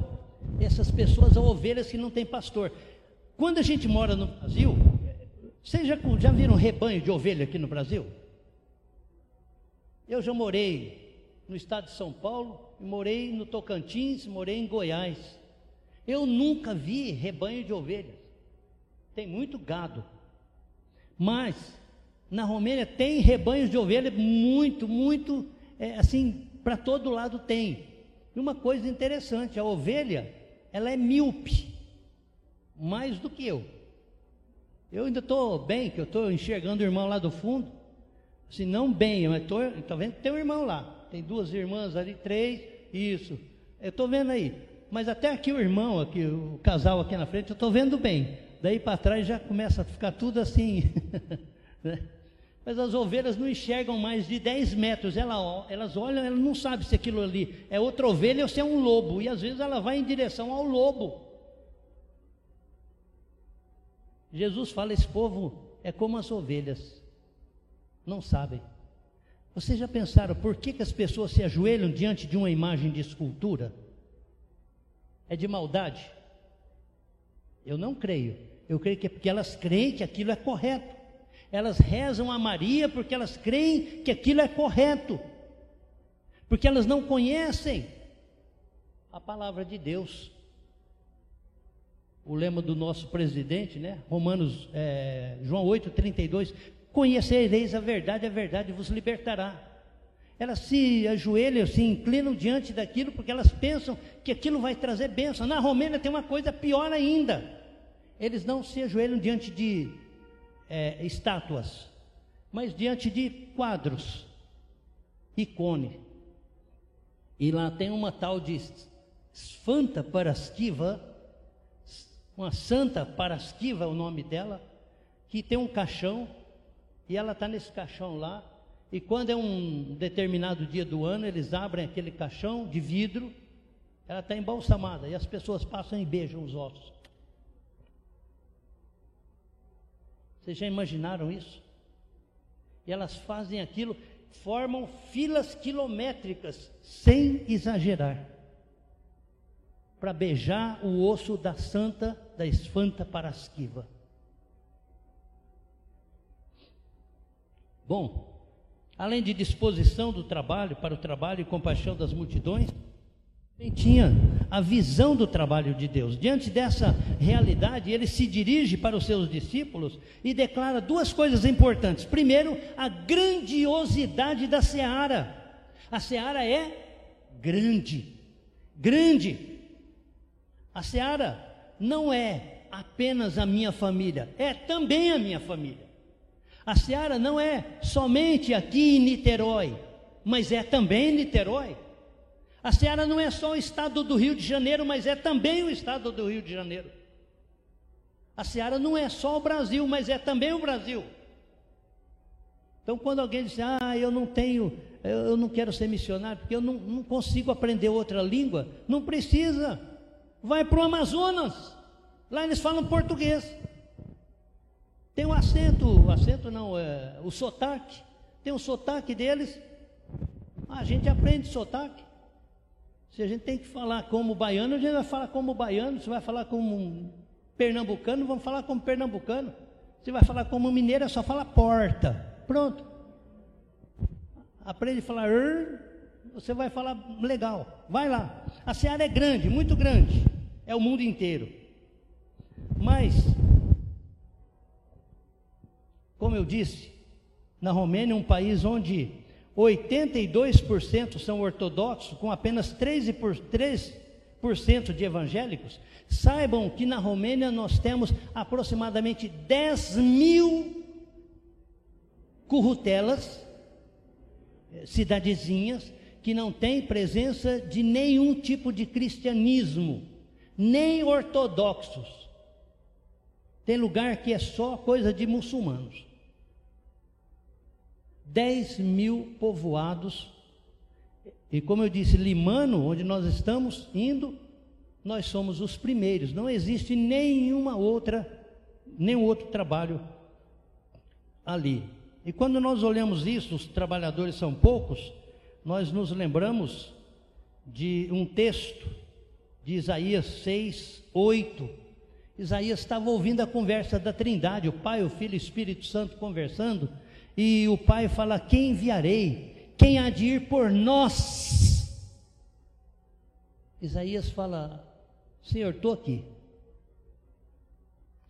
essas pessoas a ovelhas que não têm pastor. Quando a gente mora no Brasil, vocês já, já viram rebanho de ovelha aqui no Brasil? Eu já morei no estado de São Paulo, morei no Tocantins, morei em Goiás. Eu nunca vi rebanho de ovelhas. Tem muito gado. Mas na Romênia tem rebanhos de ovelhas muito, muito, é, assim, para todo lado tem. E uma coisa interessante, a ovelha, ela é míope, mais do que eu. Eu ainda estou bem, que eu estou enxergando o irmão lá do fundo. Se não bem, mas estou vendo que tem um irmão lá. Tem duas irmãs ali, três, isso. Eu estou vendo aí. Mas até aqui o irmão, aqui, o casal aqui na frente, eu estou vendo bem. Daí para trás já começa a ficar tudo assim. né? Mas as ovelhas não enxergam mais de 10 metros. Ela, elas olham, ela não sabe se aquilo ali é outra ovelha ou se é um lobo. E às vezes ela vai em direção ao lobo. Jesus fala: esse povo é como as ovelhas, não sabem. Vocês já pensaram por que, que as pessoas se ajoelham diante de uma imagem de escultura? É de maldade? Eu não creio. Eu creio que é porque elas creem que aquilo é correto. Elas rezam a Maria porque elas creem que aquilo é correto. Porque elas não conhecem a palavra de Deus. O lema do nosso presidente, né? Romanos, é, João 8,32: Conhecereis a verdade, a verdade vos libertará. Elas se ajoelham, se inclinam diante daquilo porque elas pensam que aquilo vai trazer bênção. Na Romênia tem uma coisa pior ainda. Eles não se ajoelham diante de é, estátuas, mas diante de quadros, icone. E lá tem uma tal de Sfanta Paraskiva, uma Santa Paraskiva é o nome dela, que tem um caixão, e ela está nesse caixão lá, e quando é um determinado dia do ano, eles abrem aquele caixão de vidro, ela está embalsamada, e as pessoas passam e beijam os ossos. Vocês já imaginaram isso? E elas fazem aquilo, formam filas quilométricas, sem exagerar, para beijar o osso da santa, da esfanta parasquiva. Bom, além de disposição do trabalho, para o trabalho e compaixão das multidões, ele tinha a visão do trabalho de Deus. Diante dessa realidade, ele se dirige para os seus discípulos e declara duas coisas importantes. Primeiro, a grandiosidade da seara. A seara é grande, grande. A seara não é apenas a minha família, é também a minha família. A seara não é somente aqui em Niterói, mas é também Niterói. A Seara não é só o estado do Rio de Janeiro, mas é também o estado do Rio de Janeiro. A Seara não é só o Brasil, mas é também o Brasil. Então, quando alguém diz, ah, eu não tenho, eu não quero ser missionário, porque eu não, não consigo aprender outra língua, não precisa. Vai para o Amazonas, lá eles falam português. Tem o acento, o acento não, é, o sotaque. Tem o sotaque deles. A gente aprende sotaque. Se a gente tem que falar como baiano, a gente vai falar como baiano. Se vai falar como pernambucano, vamos falar como pernambucano. Se vai falar como mineiro, é só falar porta. Pronto. Aprende a falar você vai falar legal. Vai lá. A seara é grande, muito grande. É o mundo inteiro. Mas, como eu disse, na Romênia, um país onde 82% são ortodoxos, com apenas 3%, de evangélicos, saibam que na Romênia nós temos aproximadamente 10 mil currutelas, eh, cidadezinhas, que não têm presença de nenhum tipo de cristianismo, nem ortodoxos. Tem lugar que é só coisa de muçulmanos. 10 mil povoados. E como eu disse, Limano, onde nós estamos indo, nós somos os primeiros. Não existe nenhuma outra, nenhum outro trabalho ali. E quando nós olhamos isso, os trabalhadores são poucos, nós nos lembramos de um texto de Isaías 6, 8. Isaías estava ouvindo a conversa da Trindade, o Pai, o Filho e o Espírito Santo conversando, e o pai fala: Quem enviarei? Quem há de ir por nós? Isaías fala: Senhor, estou aqui.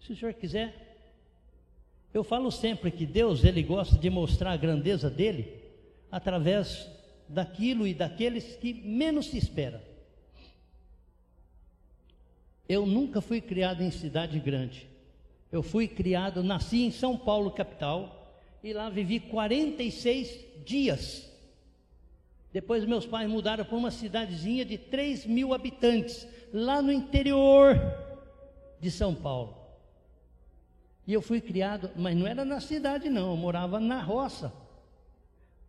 Se o senhor quiser. Eu falo sempre que Deus, ele gosta de mostrar a grandeza dele através daquilo e daqueles que menos se espera. Eu nunca fui criado em cidade grande. Eu fui criado, nasci em São Paulo, capital, e lá vivi 46 dias. Depois meus pais mudaram para uma cidadezinha de 3 mil habitantes, lá no interior de São Paulo. E eu fui criado, mas não era na cidade não, eu morava na roça.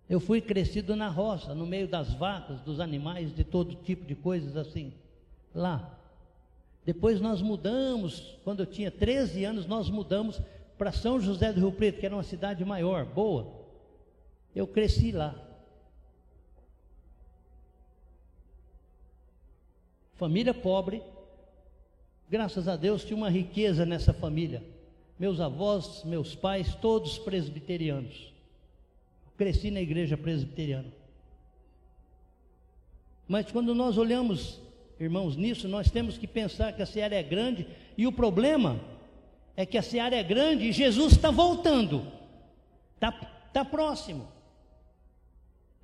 Eu fui crescido na roça, no meio das vacas, dos animais, de todo tipo de coisas assim, lá. Depois nós mudamos, quando eu tinha 13 anos, nós mudamos para São José do Rio Preto, que era uma cidade maior, boa. Eu cresci lá. Família pobre, graças a Deus tinha uma riqueza nessa família. Meus avós, meus pais, todos presbiterianos. Cresci na igreja presbiteriana. Mas quando nós olhamos, irmãos, nisso, nós temos que pensar que a seara é grande e o problema é que a seara é grande e Jesus está voltando, está tá próximo.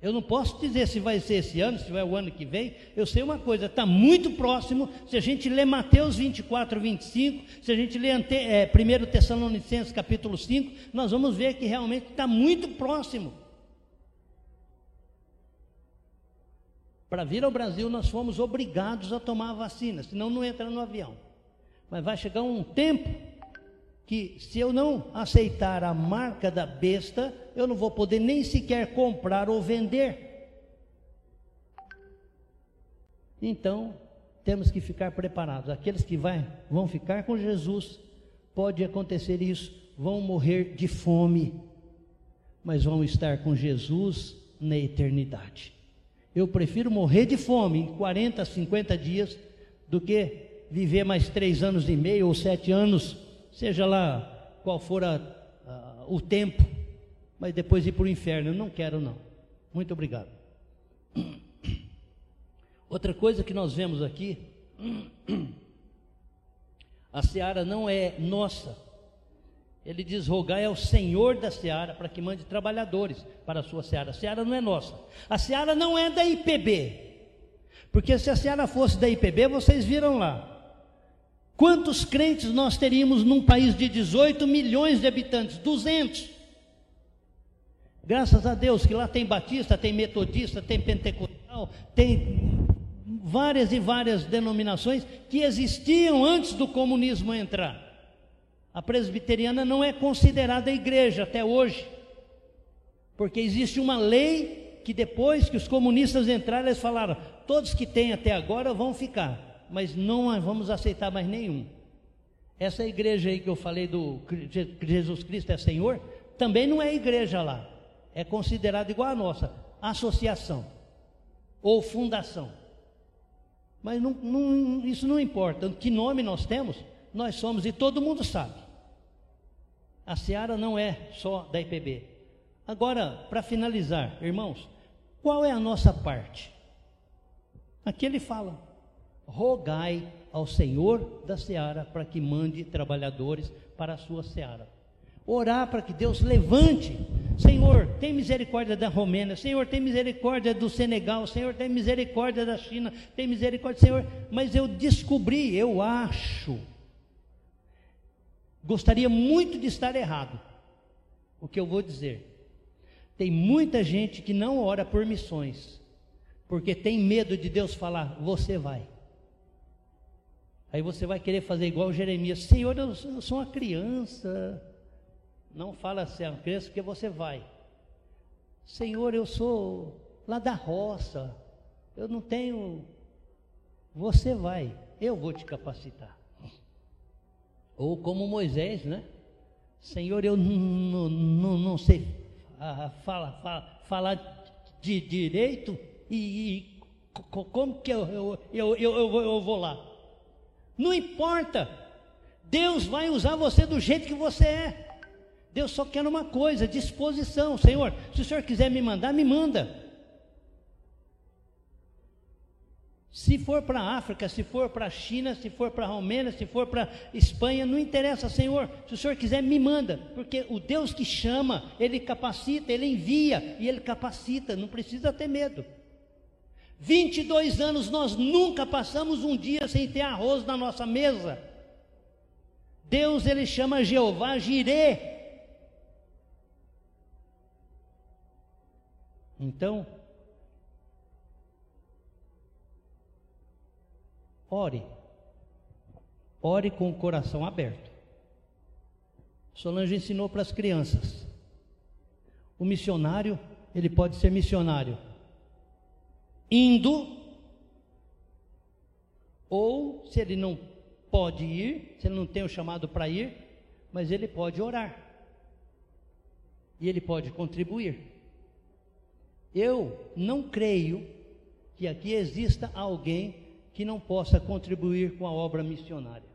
Eu não posso dizer se vai ser esse ano, se vai o ano que vem. Eu sei uma coisa, está muito próximo. Se a gente ler Mateus 24, 25, se a gente ler é, 1 Tessalonicenses capítulo 5, nós vamos ver que realmente está muito próximo. Para vir ao Brasil, nós fomos obrigados a tomar a vacina, senão não entra no avião. Mas vai chegar um tempo que se eu não aceitar a marca da besta, eu não vou poder nem sequer comprar ou vender. Então, temos que ficar preparados. Aqueles que vai, vão ficar com Jesus, pode acontecer isso, vão morrer de fome, mas vão estar com Jesus na eternidade. Eu prefiro morrer de fome em 40, 50 dias do que viver mais três anos e meio ou sete anos seja lá qual for a, a, o tempo, mas depois ir para o inferno. Eu não quero, não. Muito obrigado. Outra coisa que nós vemos aqui, a seara não é nossa. Ele diz: rogai ao Senhor da seara para que mande trabalhadores para a sua seara. A seara não é nossa. A seara não é da IPB. Porque se a seara fosse da IPB, vocês viram lá. Quantos crentes nós teríamos num país de 18 milhões de habitantes? 200. Graças a Deus que lá tem batista, tem metodista, tem pentecostal, tem várias e várias denominações que existiam antes do comunismo entrar. A presbiteriana não é considerada igreja até hoje, porque existe uma lei que depois que os comunistas entraram, eles falaram: todos que têm até agora vão ficar mas não vamos aceitar mais nenhum. Essa igreja aí que eu falei do Jesus Cristo é Senhor, também não é igreja lá. É considerada igual a nossa, associação ou fundação. Mas não, não, isso não importa. Que nome nós temos, nós somos e todo mundo sabe. A seara não é só da IPB. Agora, para finalizar, irmãos, qual é a nossa parte? Aqui ele fala: rogai ao Senhor da seara para que mande trabalhadores para a sua seara. Orar para que Deus levante. Senhor, tem misericórdia da Romênia. Senhor, tem misericórdia do Senegal. Senhor, tem misericórdia da China. Tem misericórdia, Senhor. Mas eu descobri, eu acho. Gostaria muito de estar errado. O que eu vou dizer. Tem muita gente que não ora por missões, porque tem medo de Deus falar, você vai. Aí você vai querer fazer igual Jeremias, Senhor, eu sou uma criança. Não fala assim, uma criança, porque você vai. Senhor, eu sou lá da roça, eu não tenho. Você vai, eu vou te capacitar. Ou como Moisés, né? Senhor, eu não, sei falar fala, fala de direito e, e como que eu, eu, eu, eu, eu vou lá? Não importa. Deus vai usar você do jeito que você é. Deus só quer uma coisa: disposição. Senhor, se o Senhor quiser me mandar, me manda. Se for para a África, se for para a China, se for para a Romênia, se for para Espanha, não interessa, Senhor. Se o Senhor quiser, me manda. Porque o Deus que chama, Ele capacita, Ele envia e Ele capacita. Não precisa ter medo. 22 anos nós nunca passamos um dia sem ter arroz na nossa mesa. Deus ele chama Jeová Jirê. Então, ore. Ore com o coração aberto. Solange ensinou para as crianças. O missionário, ele pode ser missionário indo, ou se ele não pode ir, se ele não tem o chamado para ir, mas ele pode orar, e ele pode contribuir. Eu não creio que aqui exista alguém que não possa contribuir com a obra missionária.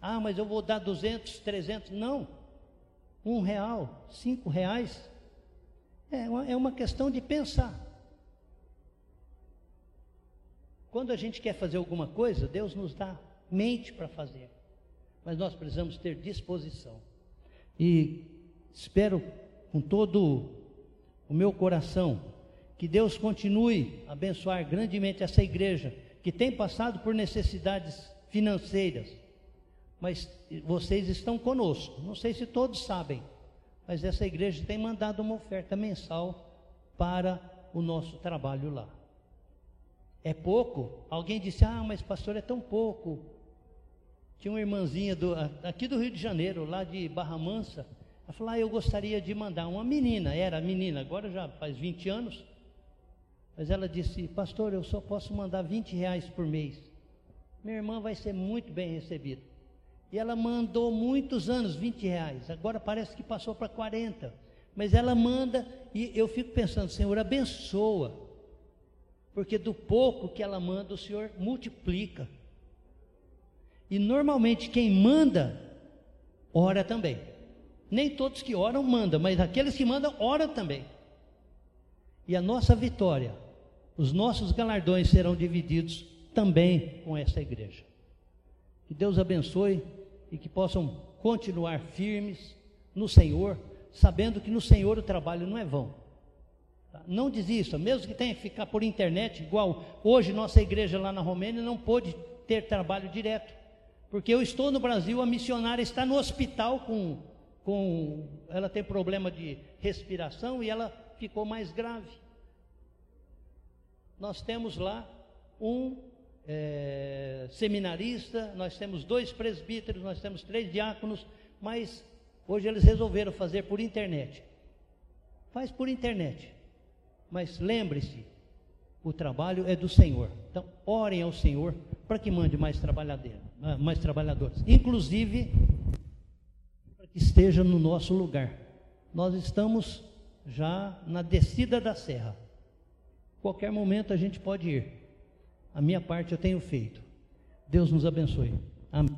Ah, mas eu vou dar 200, 300, não. Um real, cinco reais. É uma, é uma questão de pensar. Quando a gente quer fazer alguma coisa, Deus nos dá mente para fazer, mas nós precisamos ter disposição. E espero com todo o meu coração que Deus continue a abençoar grandemente essa igreja que tem passado por necessidades financeiras, mas vocês estão conosco. Não sei se todos sabem, mas essa igreja tem mandado uma oferta mensal para o nosso trabalho lá. É pouco? Alguém disse: Ah, mas pastor, é tão pouco. Tinha uma irmãzinha do, aqui do Rio de Janeiro, lá de Barra Mansa. Ela falou: ah, Eu gostaria de mandar uma menina. Era menina, agora já faz 20 anos. Mas ela disse: Pastor, eu só posso mandar 20 reais por mês. Minha irmã vai ser muito bem recebida. E ela mandou muitos anos 20 reais. Agora parece que passou para 40. Mas ela manda, e eu fico pensando: Senhor, abençoa porque do pouco que ela manda, o Senhor multiplica. E normalmente quem manda, ora também. Nem todos que oram mandam, mas aqueles que mandam, ora também. E a nossa vitória, os nossos galardões serão divididos também com essa igreja. Que Deus abençoe e que possam continuar firmes no Senhor, sabendo que no Senhor o trabalho não é vão. Não desista, mesmo que tenha que ficar por internet, igual hoje nossa igreja lá na Romênia não pôde ter trabalho direto. Porque eu estou no Brasil, a missionária está no hospital com, com ela tem problema de respiração e ela ficou mais grave. Nós temos lá um é, seminarista, nós temos dois presbíteros, nós temos três diáconos, mas hoje eles resolveram fazer por internet. Faz por internet. Mas lembre-se, o trabalho é do Senhor. Então, orem ao Senhor para que mande mais ah, mais trabalhadores. Inclusive, para que esteja no nosso lugar. Nós estamos já na descida da serra. Qualquer momento a gente pode ir. A minha parte eu tenho feito. Deus nos abençoe. Amém.